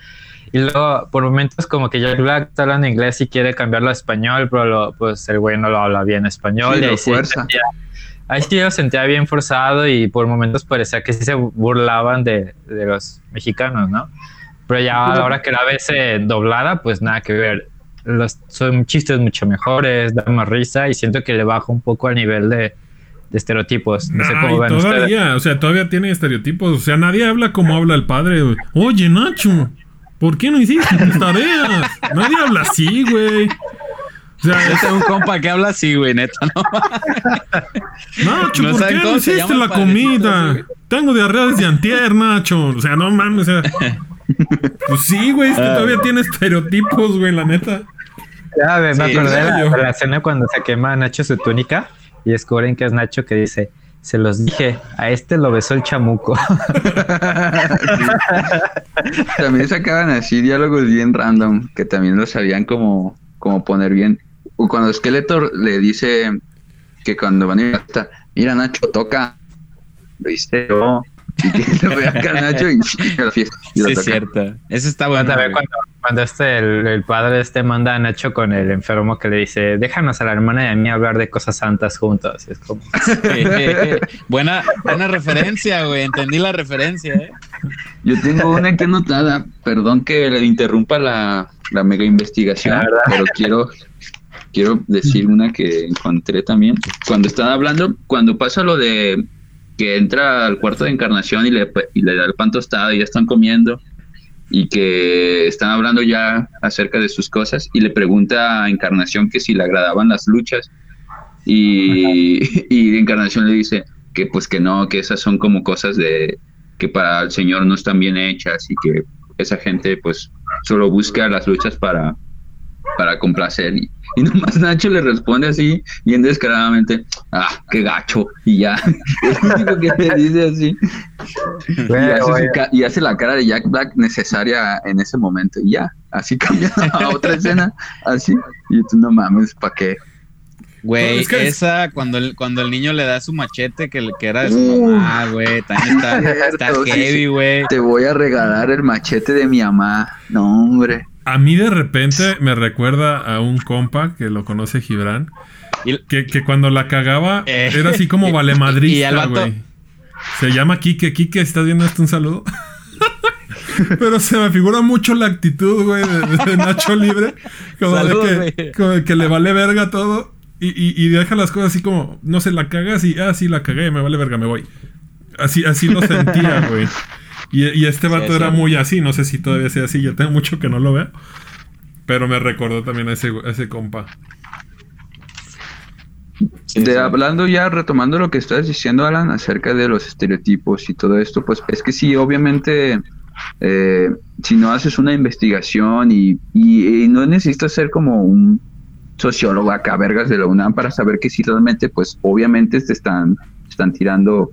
Y luego, por momentos, como que Jack Black está hablando inglés y quiere cambiarlo a español, pero lo- pues el güey no lo habla bien español. Sí, y lo ahí sí fuerza. sentía- ahí sí yo sentía bien forzado y por momentos parecía que sí se burlaban de, de los mexicanos, ¿no? Pero ya a la hora que la ves eh, doblada, pues nada que ver. Los, son chistes mucho mejores, dan más risa y siento que le baja un poco al nivel de, de estereotipos. No sé Ay, cómo ustedes. todavía, o sea, todavía tiene estereotipos. O sea, nadie habla como habla el padre. Oye, Nacho, ¿por qué no hiciste tus tareas? Nadie habla así, güey. O sea, Yo tengo un compa que habla así, güey, neta, ¿no? Nacho, ¿por qué no hiciste la comida? güey. Tengo diarrea desde antier, Nacho. O sea, no mames, o sea. Pues sí, güey, es que Ah. todavía tiene estereotipos, güey, la neta. Ya, me, Sí, acordé de la, la escena cuando se quema Nacho su túnica y descubren que es Nacho que dice, se los dije, a este lo besó el chamuco. También sacaban así diálogos bien random, que también lo sabían como, como poner bien. Cuando Skeletor le dice que cuando van a ir a la fiesta, mira Nacho, toca, lo hice yo. Y que lo ve acá Nacho y a la fiesta. y lo Sí, es cierto. Eso está Bueno, cuando, cuando este, el, el padre este manda a Nacho con el enfermo que le dice, déjanos a la hermana y a mí hablar de cosas santas juntos. Y es como, buena, buena referencia, güey. Entendí la referencia, ¿eh? Yo tengo una aquí anotada, perdón que le interrumpa la, la mega investigación, La verdad. pero quiero, quiero decir una que encontré también. Cuando están hablando, cuando pasa lo de que entra al cuarto de encarnación y le, y le da el pan tostado y ya están comiendo y que están hablando ya acerca de sus cosas y le pregunta a Encarnación que si le agradaban las luchas y, y Encarnación le dice que pues que no, que esas son como cosas de, que para el Señor no están bien hechas y que esa gente pues solo busca las luchas para, para complacer. Y, y nomás Nacho le responde así, bien descaradamente, ah, qué gacho, y ya. Es lo único que le dice así. Y hace, su y hace la cara de Jack Black necesaria en ese momento. Y ya, así cambia a otra escena, así. Y tú no mames, ¿para qué? Güey, No, es que es- esa, cuando el, cuando el niño le da su machete que, que era de su mamá, güey, también está, heavy, güey. Te voy a regalar el machete de mi mamá. No, hombre. A mí de repente me recuerda a un compa que lo conoce Gibran. Que, que cuando la cagaba Eh, era así como valemadrista, güey. Se llama Kike. Kike, ¿estás viendo esto? Un saludo. Pero se me figura mucho la actitud, güey, de, de Nacho Libre. Como Saludos, de que, güey. como de que le vale verga todo. Y, y- y deja las cosas así como, no sé, la cagas y, ah, sí, la cagué, me vale verga, me voy. Así, así lo sentía, güey. Y, y este vato Sí, era sí. muy así, no sé si todavía sea así, yo tengo mucho que no lo veo. Pero me recordó también a ese, a ese compa. De hablando ya, retomando lo que estás diciendo, Alan, acerca de los estereotipos y todo esto, pues es que sí, obviamente, eh, si no haces una investigación y, y- y no necesitas ser como un sociólogo acá, vergas de la UNAM, para saber que si realmente, pues obviamente te están, están tirando,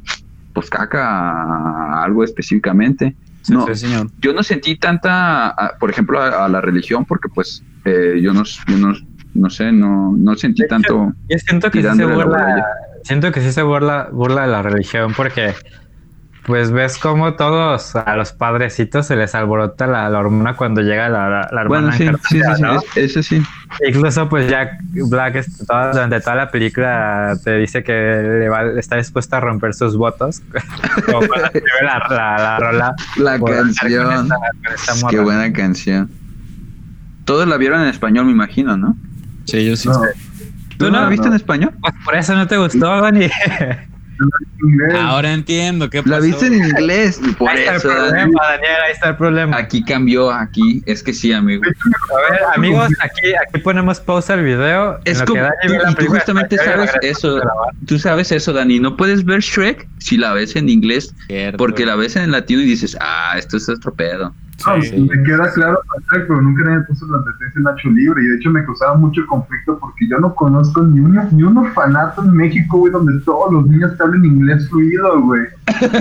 pues caca a algo específicamente. no, Sí, señor. yo no sentí tanta, a- por ejemplo, a, a la religión, porque pues eh, yo no, yo no, no sé, no, no sentí tanto... Yo siento que sí se burla, siento que sí se burla, burla de la religión porque pues ves como todos a los padrecitos se les alborota la, la hormona cuando llega la, la, la Bueno, hermana sí, sí, sí, encarnada, sí, ¿no? es- eso sí. Incluso pues Jack Black este, toda- durante toda la película te dice que le va- está dispuesto a romper sus votos como cuando la, la, la rola La con canción. esta- con esta Qué buena canción. Todos la vieron en español, me imagino, ¿no? Sí, yo sí. No, ¿Tú no, la viste en español? Pues por eso no te gustó, Dani. Ahora entiendo qué pasó. La viste en inglés por ahí está el eso. problema, Daniel, ahí está el problema. Aquí cambió, aquí. Es que sí, amigo. A ver, amigos, aquí, aquí ponemos pausa al video. en Es lo como, tú, la tú justamente sabes eso. Tú sabes eso, Dani. No puedes ver Shrek si la ves en inglés, Cierto. porque la ves en latino y dices, ah, esto es otro pedo. No, Sí. Me queda claro, pero nunca nadie puso la advertencia en Nacho Libre. Y de hecho me causaba mucho conflicto porque yo no conozco ni un, ni un orfanato en México, güey, donde todos los niños te hablen inglés fluido, güey.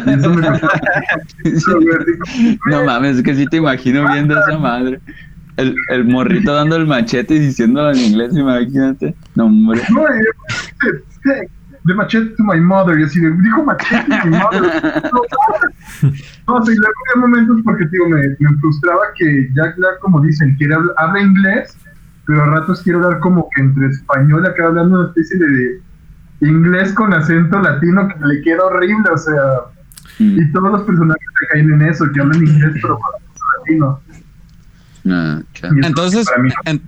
Y eso me causaba mucho conflicto, güey. No mames, es que sí te imagino viendo a esa madre. El, el morrito dando el machete y diciéndolo en inglés, imagínate. No, hombre. No, y dice, "Hey, the machete to my mother. Y así de, dijo machete to my mother. No, no sí, luego había momentos porque, digo, me, me frustraba que Jack Black, como dicen, quiere hablar, habla inglés, pero a ratos quiere hablar como que entre español, acá hablando una especie de, de inglés con acento latino que le queda horrible, o sea, Mm, y todos los personajes se caen en eso, que hablan inglés, pero con acento latino. Y eso Entonces, mí en-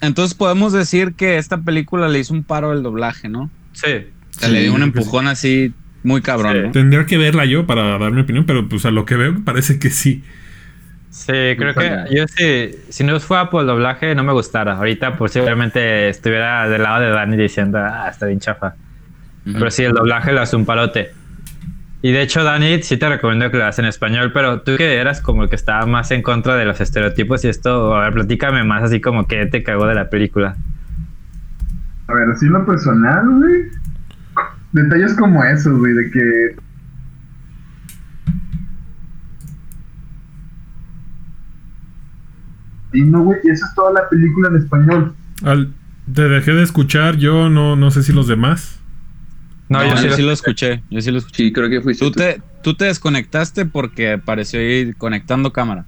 entonces podemos decir que esta película le hizo un paro al doblaje, ¿no? Sí. O sea, Sí, le dio un empujón así muy cabrón, Sí. ¿no? Tendría que verla yo para dar mi opinión, pero pues a lo que veo parece que sí. Sí, creo que yo sí, si no fuera por el doblaje no me gustara. Ahorita posiblemente estuviera del lado de Dani diciendo, ah, está bien chafa. Pero sí, el doblaje lo hace un palote. Y de hecho, Dani, sí te recomiendo que lo hagas en español, pero tú que eras como el que estaba más en contra de los estereotipos y esto, a ver, platícame más así como que te cagó de la película. A ver, así lo personal, güey. Detalles como esos, güey, de que. Y no, güey, y esa es toda la película en español. Al, te dejé de escuchar, yo no, no sé si los demás. No, No, yo sí, yo sí lo- escuché, yo sí lo escuché. Sí, creo que fuiste Tú tú. te, tú te desconectaste porque apareció ahí conectando cámara.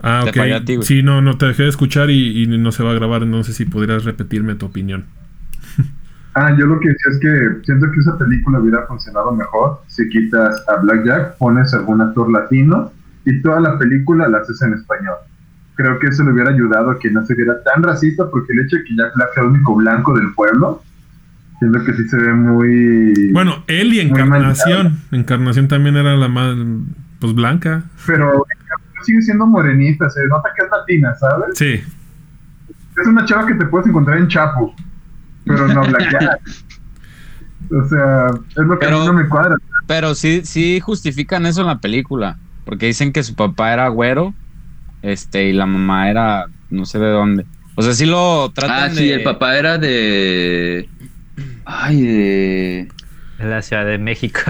Ah, Te ok. falló a ti, güey. sí, no, no te dejé de escuchar y, y no se va a grabar, entonces si pudieras repetirme tu opinión. Ah, yo lo que decía es que siento que esa película hubiera funcionado mejor si quitas a Blackjack, pones algún actor latino y toda la película la haces en español. Creo que eso le hubiera ayudado a que no se viera tan racista porque el hecho de que Jack Black sea el único blanco del pueblo, siento que sí se ve muy... Bueno, él y Encarnación. Encarnación también era la más, pues blanca. Pero sigue siendo morenita, se nota que es latina, ¿sabes? Sí. Es una chava que te puedes encontrar en Chapo, pero no Blackjack. O sea, es lo que Pero- a mí no me cuadra. Pero sí, sí justifican eso en la película. Porque dicen que su papá era güero. Este, y la mamá era no sé de dónde. O sea, sí lo tratan Ah, de. sí, el papá era de. Ay, de. En la Ciudad de México.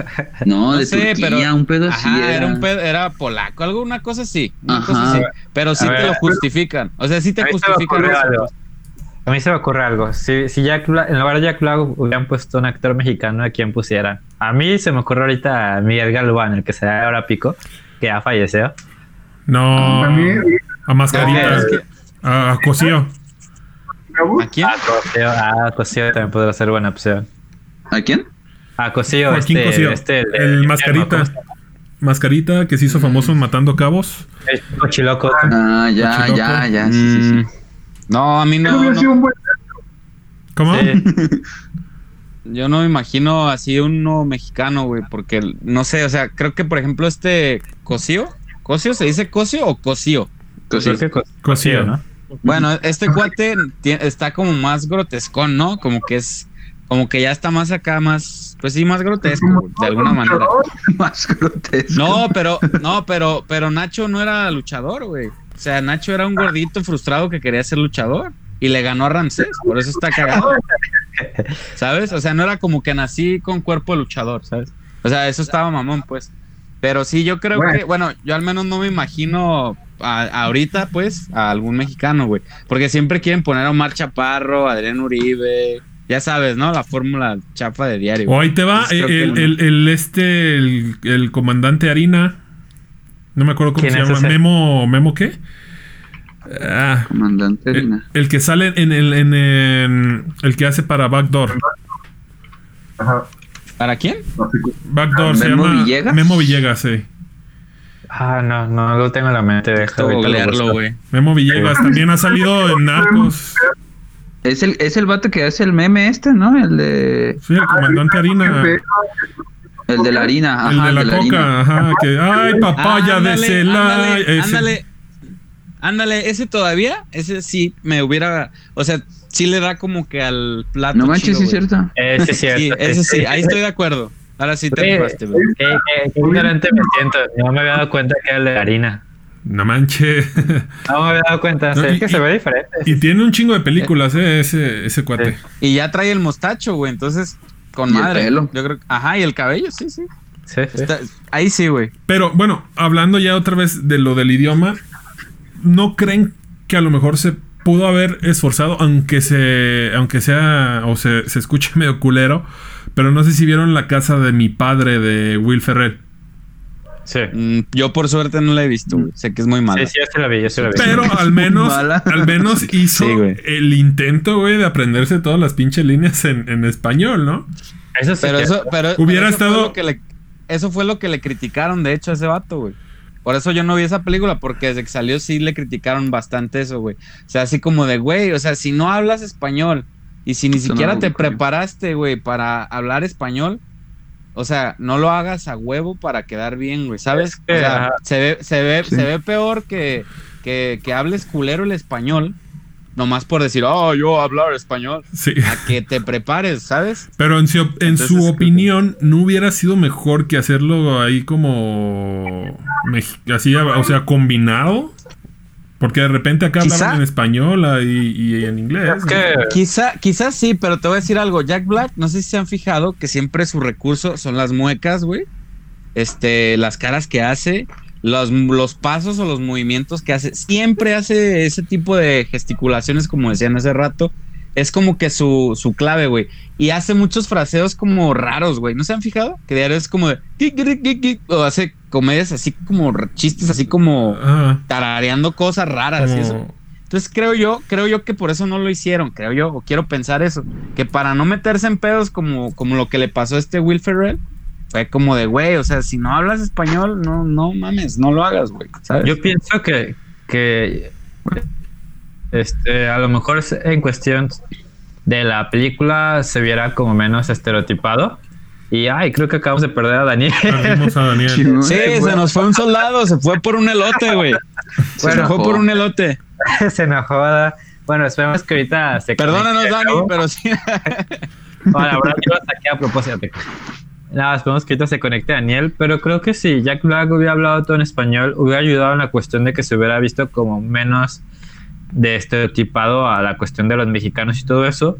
No, No de sé, Turquía, pero- un pedo así. Ajá, era, era un pedo- era polaco, algo, una cosa así. Una Ajá. cosa así. Pero sí A te ver, lo justifican. O sea, sí te justifican pues. A mí se me ocurre algo. Si, si Jack Black, en lugar de Jack Black hubieran puesto un actor mexicano, ¿a quién pusieran? A mí se me ocurre ahorita a Miguel Galván, el que se da ahora pico, que ya falleció. No. A mí, A mascarita. Es que- A, a Cosío. ¿A quién? Ah, Cosío, ah, Cosío también podría ser buena opción. ¿A quién? Ah, Cosío, Joaquín este, Cosío. este, el mascarita. Mascarita que se hizo famoso en Matando Cabos. El cochiloco. Ah, ya, Cochiloco. ya, ya. Sí, sí, sí. No, a mí no, hubiera no. sido un buen. ¿Cómo? Sí. Yo no me imagino así uno mexicano, güey, porque no sé, o sea, creo que por ejemplo este Cosío, ¿Cosío se dice Cosío o Cosío? Cosío. ¿no? Bueno, este cuate está como más grotescón, ¿no? Como que es, como que ya está más acá, más, pues sí, más grotesco, de alguna manera. Más grotesco. No, pero, no, pero, pero Nacho no era luchador, güey. O sea, Nacho era un gordito frustrado que quería ser luchador y le ganó a Ramsés, por eso está cagado. ¿Sabes? O sea, no era como que nací con cuerpo de luchador, ¿sabes? O sea, eso estaba mamón, pues. Pero sí, yo creo Bueno. que, bueno, yo al menos no me imagino a- ahorita, pues, a algún mexicano, güey. Porque siempre quieren poner a Omar Chaparro, a Adrián Uribe. Ya sabes, ¿no? La fórmula chafa de diario. O ahí te va el, el- el este, el, el comandante Harina. No me acuerdo cómo ¿Quién se es llama. ese? Memo, ¿Memo qué? Ah, Comandante el, Harina. el que sale en el, en, en- el que hace para Backdoor. Ajá, ¿Para quién? Backdoor se ¿Memo llama Villegas? Memo Villegas, sí. Ah, no, no lo tengo en la mente. Deja güey. Memo Villegas también ha salido en Narcos. Es el, es el vato que hace el meme este, ¿no? El de, Sí, el comandante Harina. El de la harina. El Ajá, de la harina. coca, ajá, que ay papaya de Ándale, Celay. ándale, ese. ándale, ándale, ese todavía, ese sí me hubiera, o sea, sí le da como que al plato. No manches, chido, sí es cierto. Sí, es cierto. Sí, ese sí, ahí estoy de acuerdo. Ahora sí te rifaste, güey. Qué, ignorante me siento. No me había dado cuenta que era el de harina. No manches. No me había dado cuenta. No, sí, y- es que se ve diferente. y tiene un chingo de películas, eh, ese, ese cuate. Y ya trae el mostacho, güey, entonces con Y el madre. pelo. Yo creo, ajá, y el cabello, sí, sí. Sí, sí. Está- ahí sí, güey. Pero bueno, hablando ya otra vez de lo del idioma, ¿no creen que a lo mejor se pudo haber esforzado, aunque se, aunque sea, o se, se escuche medio culero, pero no sé si vieron la casa de mi padre de Will Ferrell. Sí. Mm, yo por suerte no la he visto, güey. Sé que es muy mala. Sí, sí, sí la vi, yo sí la vi. Pero al menos, al menos hizo Sí, el intento, güey, de aprenderse todas las pinches líneas en, en español, ¿no? Eso sí Pero que- eso, pero, Hubiera pero eso estado- Fue lo que le, eso fue lo que le criticaron, de hecho, a ese vato, güey. Por eso yo no vi esa película, porque desde que salió sí le criticaron bastante eso, güey. O sea, así como de, güey, o sea, si no hablas español y si ni Eso siquiera te preparaste, güey, para hablar español, o sea, no lo hagas a huevo para quedar bien, güey, ¿sabes? o sea, se ve, se ve, Sí. se ve peor que, que, que hables culero el español, nomás por decir, oh, yo hablar español, Sí. a que te prepares, ¿sabes? Pero en su, en Entonces, su opinión, ¿no hubiera sido mejor que hacerlo ahí como... así, o sea, combinado? Porque de repente acá Quizá. hablaban en español ah, y, y en inglés. Es ¿no? que Quizá, quizás sí, pero te voy a decir algo. Jack Black, no sé si se han fijado que siempre su recurso son las muecas, güey. Este, las caras que hace, los, los pasos o los movimientos que hace. Siempre hace ese tipo de gesticulaciones, como decían hace rato. Es como que su, su clave, güey. Y hace muchos fraseos como raros, güey. ¿No se han fijado? Que diario es como de. O hace comedias así como chistes, así como tarareando cosas raras. y eso. como- Entonces creo yo, creo yo que por eso no lo hicieron, creo yo, o quiero pensar eso, que para no meterse en pedos como, como lo que le pasó a este Will Ferrell, fue como de, güey, o sea, si no hablas español, no, no mames, no lo hagas, güey, ¿sabes? yo pienso que, que este, a lo mejor en cuestión de la película se viera como menos estereotipado. Y ay, creo que acabamos de perder a Daniel. Perdimos a Daniel. sí, se nos fue un soldado, se fue por un elote, güey. Se Bueno, fue por un elote. se enojó. Bueno, esperemos que ahorita se Perdónanos, Dani, pero sí. Bueno, la verdad yo saqué a propósito. Nada, esperemos que ahorita se conecte Daniel, pero creo que si Jack Black hubiera hablado todo en español, hubiera ayudado en la cuestión de que se hubiera visto como menos de estereotipado a la cuestión de los mexicanos y todo eso.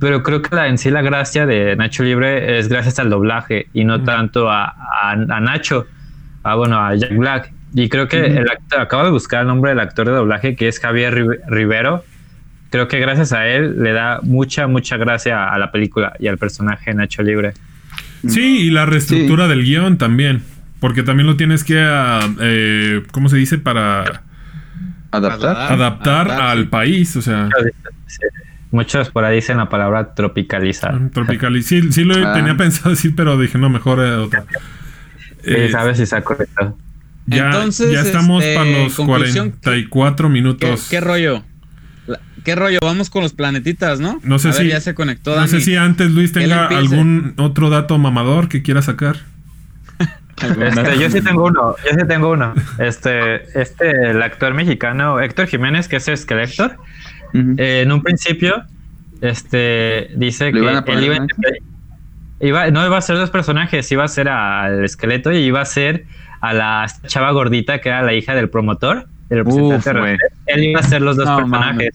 Pero creo que la, en sí la gracia de Nacho Libre es gracias al doblaje y no tanto a, a- a Nacho, a, bueno, a Jack Black. Y creo que el actor, acabo de buscar el nombre del actor de doblaje que es Javier Ri- Rivero. Creo que gracias a él le da mucha, mucha gracia a la película y al personaje Nacho Libre. Sí, y la reestructura del guion también. Porque también lo tienes que, ah, eh, ¿cómo se dice? Para Adaptar. Ah, adaptar adaptar, al sí. país. O sea, Muchos por ahí dicen la palabra tropicalizar. tropical. Sí, sí lo Ah. tenía pensado decir, pero dije, no, mejor eh, otra. Sí, Eh, sabes si está correcto. ya, Entonces, ya estamos este, para los conclusión, 44 ¿Qué, minutos. qué rollo? La- ¿Qué rollo? Vamos con los planetitas, ¿no? No sé A ver, si- ya se conectó No Dani. sé si antes Luis tenga algún otro dato mamador que quiera sacar. Este, yo sí tengo uno, yo sí tengo uno. Este, este, el actor mexicano Héctor Jiménez, que es Skeletor, Ujú. eh, en un principio, este, dice ¿Le que él iba, iba- no iba a ser dos personajes, iba a ser al esqueleto y iba a ser a la chava gordita que era la hija del promotor, el representante. Uf. Él iba a ser los dos No, personajes.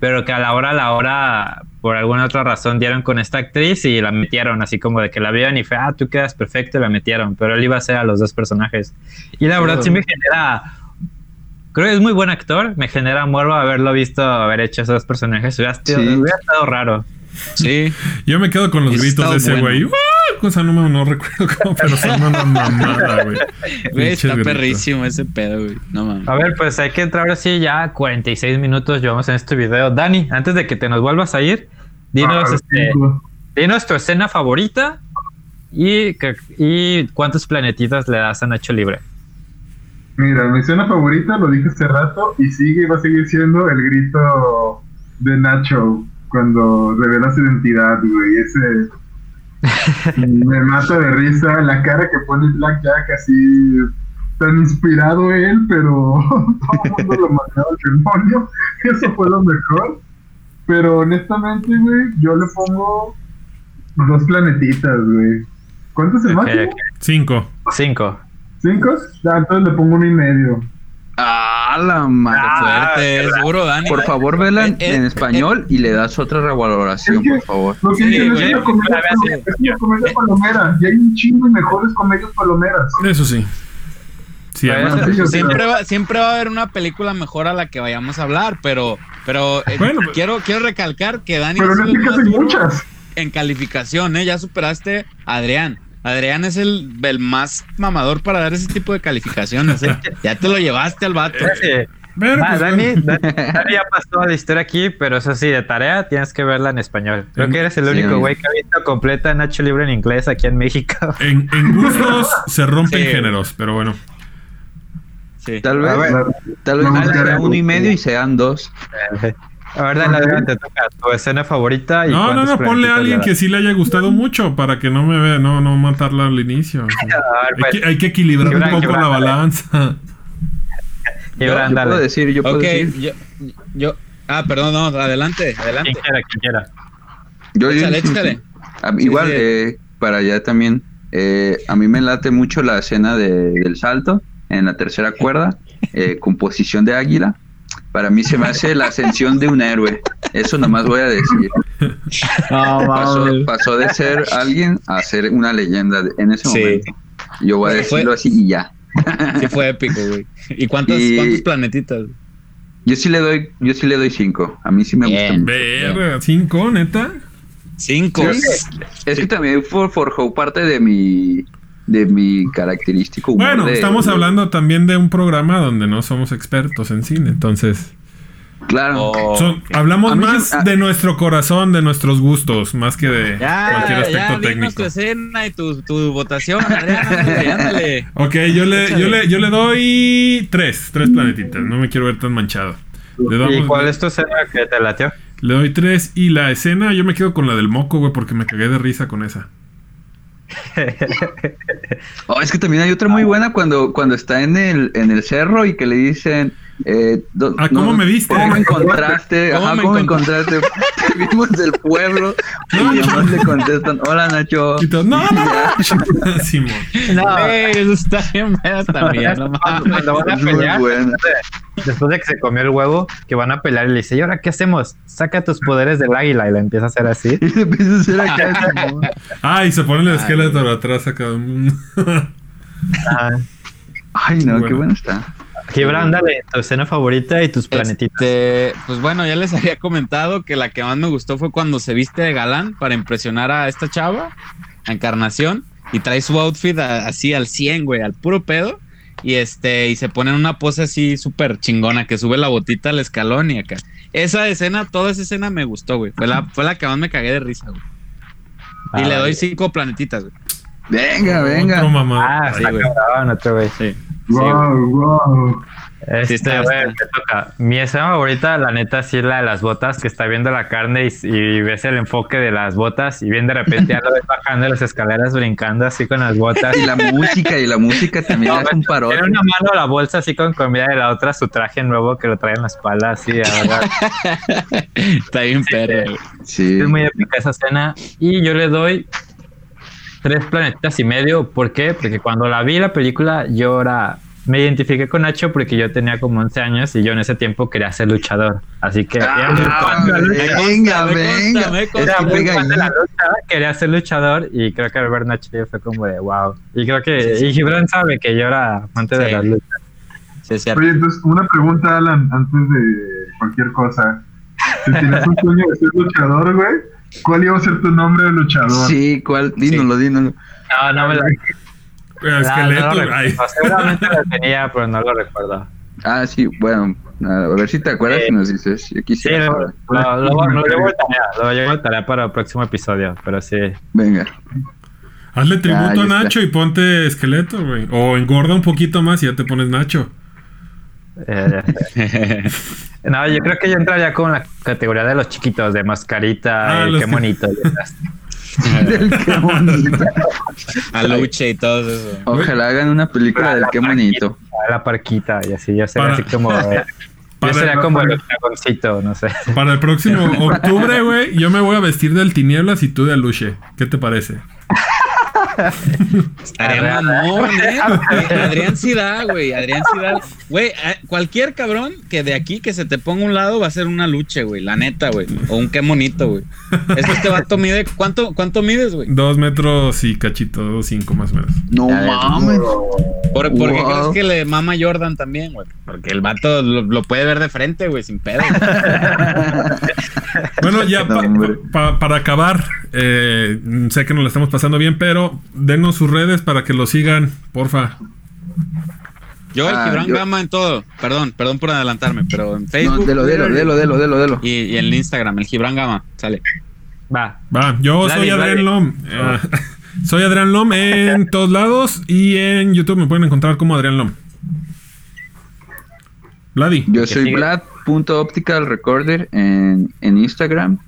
Pero que a la hora, a la hora, por alguna otra razón, dieron con esta actriz y la metieron, así como de que la vieron y fue, ah, tú quedas perfecto, y la metieron. Pero él iba a ser a los dos personajes. Y la verdad sí me genera. Creo que es muy buen actor. Me genera morbo haberlo visto, haber hecho esos dos personajes. Hubiera, Sí. hubiera estado raro. Sí. Yo me quedo con los Está gritos de ese bueno. güey. ¡Ah! Cosa no, me- no recuerdo cómo, pero son una mamada, güey. Está perrísimo ese pedo, güey. No mames. A ver, pues hay que entrar ahora sí, ya 46 minutos llevamos en este video. Dani, antes de que te nos vuelvas a ir, dinos, Ah, este, dinos tu escena favorita y, y cuántos planetitas le das a Nacho Libre. Mira, mi escena favorita, lo dije hace rato, y sigue y va a seguir siendo el grito de Nacho cuando revela su identidad, güey. Ese me mata de risa la cara que pone Black Jack así tan inspirado él, pero todo el mundo lo mandaba al demonio. Eso fue lo mejor. Pero honestamente, güey, yo le pongo dos planetitas, güey. ¿Cuántos se Ok, máximo? ok. Cinco. Cinco. ¿Cinco? Ah, entonces le pongo uno y medio. Ah, la madre. Ah, Fuerte, qué seguro, Dani. Por favor, vela en, Eh, eh, en español y le das otra revaloración, Es por favor. Lo que Sí, es una comedia, palomera, es una comedia palomera. Y hay un chingo de mejores comedias palomeras. Eso sí. Sí, además- sea, Siempre va, siempre va a haber una película mejor a la que vayamos a hablar, pero, pero eh, Bueno, pues- quiero, quiero recalcar que Dani pero es duro muchas. en calificación, ¿eh? Ya superaste a Adrián. Adrián es el, el más mamador para dar ese tipo de calificaciones, ¿eh? Ya te lo llevaste al vato. Pues, Dani, bueno. Dani, Dani ya pasó la historia aquí, pero eso sí, de tarea tienes que verla en español. Creo que eres el Sí. único güey que ha visto completa Nacho Libre en inglés aquí en México. En, en gustos se rompen Sí. géneros, pero bueno. Sí. Tal vez, ver, tal vez ver. uno y medio y sean dos. A ver, Dani, adelante, toca tu escena favorita. Y No, no, no, ponle a alguien que sí le haya gustado mucho para que no me vea, no, no matarla al inicio. Hay pues, que, hay que equilibrar un poco Gibran, la dale. balanza. Gibran, yo dale. puedo decir, yo puedo Ok, decir. yo, yo. Ah, perdón, no, adelante, adelante. Quien quiera, quien quiera. Yo, yo- Échale, échale. Ah, igual, sí. eh, para allá también, eh, a mí me late mucho la escena de- del salto en la tercera cuerda, eh, composición de águila. Para mí se me hace la ascensión de un héroe. Eso nomás voy a decir. No, Pasó, pasó de ser alguien a ser una leyenda de- en ese Sí. momento. Yo voy a Fue- decirlo así y ya. Sí fue épico, güey. ¿Y cuántos, Y- cuántos planetitas? Yo sí le doy, yo sí le doy cinco. A mí sí me gusta Bien. mucho. Ver, cinco, neta. Cinco. Es que también for- forjó parte de mi de mi característico humor Bueno, de- estamos de- hablando también de un programa donde no somos expertos en cine, entonces Claro. Oh, son- ok. hablamos A más ah. de nuestro corazón, de nuestros gustos, más que de Ya, cualquier ya, aspecto dinos técnico. tu escena y tu, tu votación, ándale. Ok, yo le, Échale. yo le, yo le doy tres, tres planetitas. No me quiero ver tan manchado. Le, ¿Y damos- cuál es tu escena que te latió? le doy tres y la escena yo me quedo con la del moco, güey, porque me cagué de risa con esa. Oh, es que también hay otra muy buena cuando, cuando está en el, en el cerro y que le dicen. Eh, do- Ah, ¿cómo me viste? ¿Cómo me encontraste? ¿Cómo Ajá, me ¿cómo me encont- encontraste? vivimos del pueblo y además le contestan, hola Nacho. Y todo, no, no. Simón. No, Güey, eso está bien también. no cuando, van a pelear, después de que se comió el huevo, que van a pelear y le dice, ¿y ahora qué hacemos? Saca tus poderes del águila y la empieza a hacer así. Y le empieza a hacer acá. Ah, y se pone el esqueleto atrás acá. Ay, no, qué bueno está. Gibran, dale, tu escena favorita y tus planetitas. Este, pues bueno, ya les había comentado que la que más me gustó fue cuando se viste de galán para impresionar a esta chava, a Encarnación, y trae su outfit a- así al 100, güey, al puro pedo. Y este, y se pone en una pose así súper chingona, que sube la botita al escalón y acá. Esa escena, toda esa escena me gustó, güey. Fue la, fue la que más me cagué de risa, güey. Y Ah, le doy vale. cinco planetitas, güey. Venga, venga. Otro mamá. Ah, Sí, está güey. cabrón, otro güey. Sí. Wow, wow. Este. Mi escena favorita, la neta, sí es la de las botas, que está viendo la carne y, y ves el enfoque de las botas y bien de repente ya lo ves bajando las escaleras, brincando así con las botas. Y la música, y la música también No, es un parote. Tiene una mano la bolsa así con comida y la otra su traje nuevo que lo trae en la espalda, así, verdad. Está bien güey. Sí. Es muy épica esa escena. Y yo le doy tres planetitas y medio. ¿Por qué? Porque cuando la vi la película, yo era. Me identifiqué con Nacho porque yo tenía como 11 años y yo en ese tiempo quería ser luchador. Así que. era muy Ah, lucha. venga, Me consta, venga. me consta, Era muy la lucha, quería ser luchador y creo que al ver Nacho yo fue como de wow. Y creo que. Sí, sí. Y Gibran sabe que yo era amante de las luchas. Sí, es cierto. Oye, entonces, una pregunta, Alan, antes de cualquier cosa. Si tienes un sueño de ser luchador, güey, ¿cuál iba a ser tu nombre de luchador? Sí, ¿cuál? Dínoslo, dínoslo. No, no me lo. Ah, no, esqueleto, no lo. Seguramente lo tenía, pero no lo recuerdo. Ah, sí, bueno, a ver si te acuerdas Sí. y nos dices. Yo Sí, quisiera. lo, saber. lo, lo- lo llevo de tarea, lo llevo de tarea para el próximo episodio, pero sí. Venga. Hazle tributo Ah, a está. Nacho y ponte esqueleto, güey. O engorda un poquito más y ya te pones Nacho. Eh, no, yo creo que yo entraría con la categoría de los chiquitos, de mascarita, Ah, y los qué bonito. y esas. Del qué bonito. A Luche y todo eso. Ojalá hagan una película del La qué bonito. La parquita, y así, yo sería Para- así como. eh, para- yo sería como el dragoncito, no sé. Para el próximo octubre, güey, yo me voy a vestir del Tinieblas y tú de Aluche. ¿Qué te parece? Estaría mamón, ¿eh? Adrián Sidá, güey. Adrián Sidá. Güey, cualquier cabrón que de aquí que se te ponga a un lado va a ser una lucha, güey. La neta, güey. O un qué bonito, güey. Eso este vato mide. ¿Cuánto, cuánto mides, güey? Dos metros y cachito, dos cinco más o menos. No mames. ¿Por, ¿por qué Wow. crees que le mama Jordan también, güey? Porque el vato lo, lo puede ver de frente, güey, sin pedo. Bueno, ya No, pa- hombre. pa- para acabar, eh, sé que nos la estamos pasando bien, pero denos sus redes para que lo sigan, porfa. Yo, el Ah, Gibran yo- Gama en todo. Perdón, perdón por adelantarme, pero en Facebook No, delo, delo, delo, delo, delo, delo. y, y en Instagram, el Gibran Gama. Sale. Va. Va, yo soy Adrián. Lom. Eh, soy Adrián Lom en todos lados y en YouTube me pueden encontrar como Adrián Lom. Vladi. Yo soy sigue. Vlad.optical recorder en, en Instagram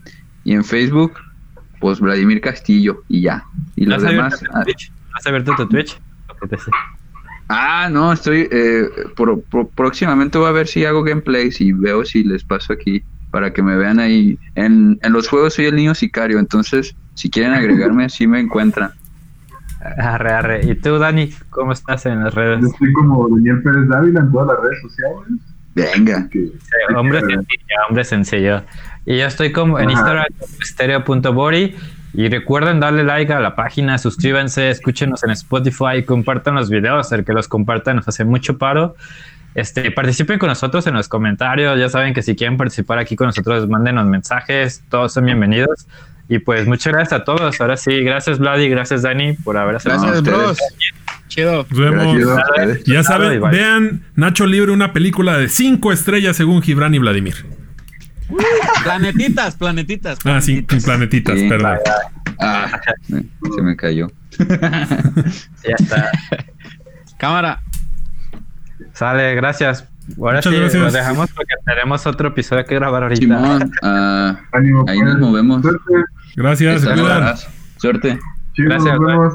y en Facebook, pues Vladimir Castillo y ya. Y ¿No los demás. abierto tu Twitch? ¿No has abierto tu Twitch? Ah, no, estoy. Eh, por- por- próximamente voy a ver si hago gameplays y veo si les paso aquí para que me vean ahí. En, en los juegos soy el niño sicario, entonces si quieren agregarme, sí me encuentran. Arre, arre. ¿Y tú, Dani, cómo estás en las redes? Yo estoy como Daniel Pérez Dávila en todas las redes sociales. Venga. Que, Sí, hombre sencillo, hombre sencillo. Y yo estoy como en Ajá. Instagram, stereo.body. Y recuerden darle like a la página, suscríbanse, escúchenos en Spotify, compartan los videos, el que los compartan nos hace mucho paro. Este, participen con nosotros en los comentarios, ya saben que si quieren participar aquí con nosotros, mándenos mensajes, todos son bienvenidos. Y pues muchas gracias a todos. Ahora sí, gracias Vladi, gracias Dani por haber aceptado. Gracias, Gracias, ustedes. bros. Chido. Nos vemos. Gracias. Ya saben, vean Nacho Libre, una película de cinco estrellas según Gibran y Vladimir. Planetitas, planetitas. Ah, sí, planetitas, Sí. perdón. Ah, se me cayó. Ya está. Cámara. Sale, gracias. Ahora Muchas sí, gracias. lo dejamos porque tenemos otro episodio que grabar ahorita. Simón, ah, Ahí pues. nos movemos. Suerte. Gracias. Suerte. Gracias, bye. vemos.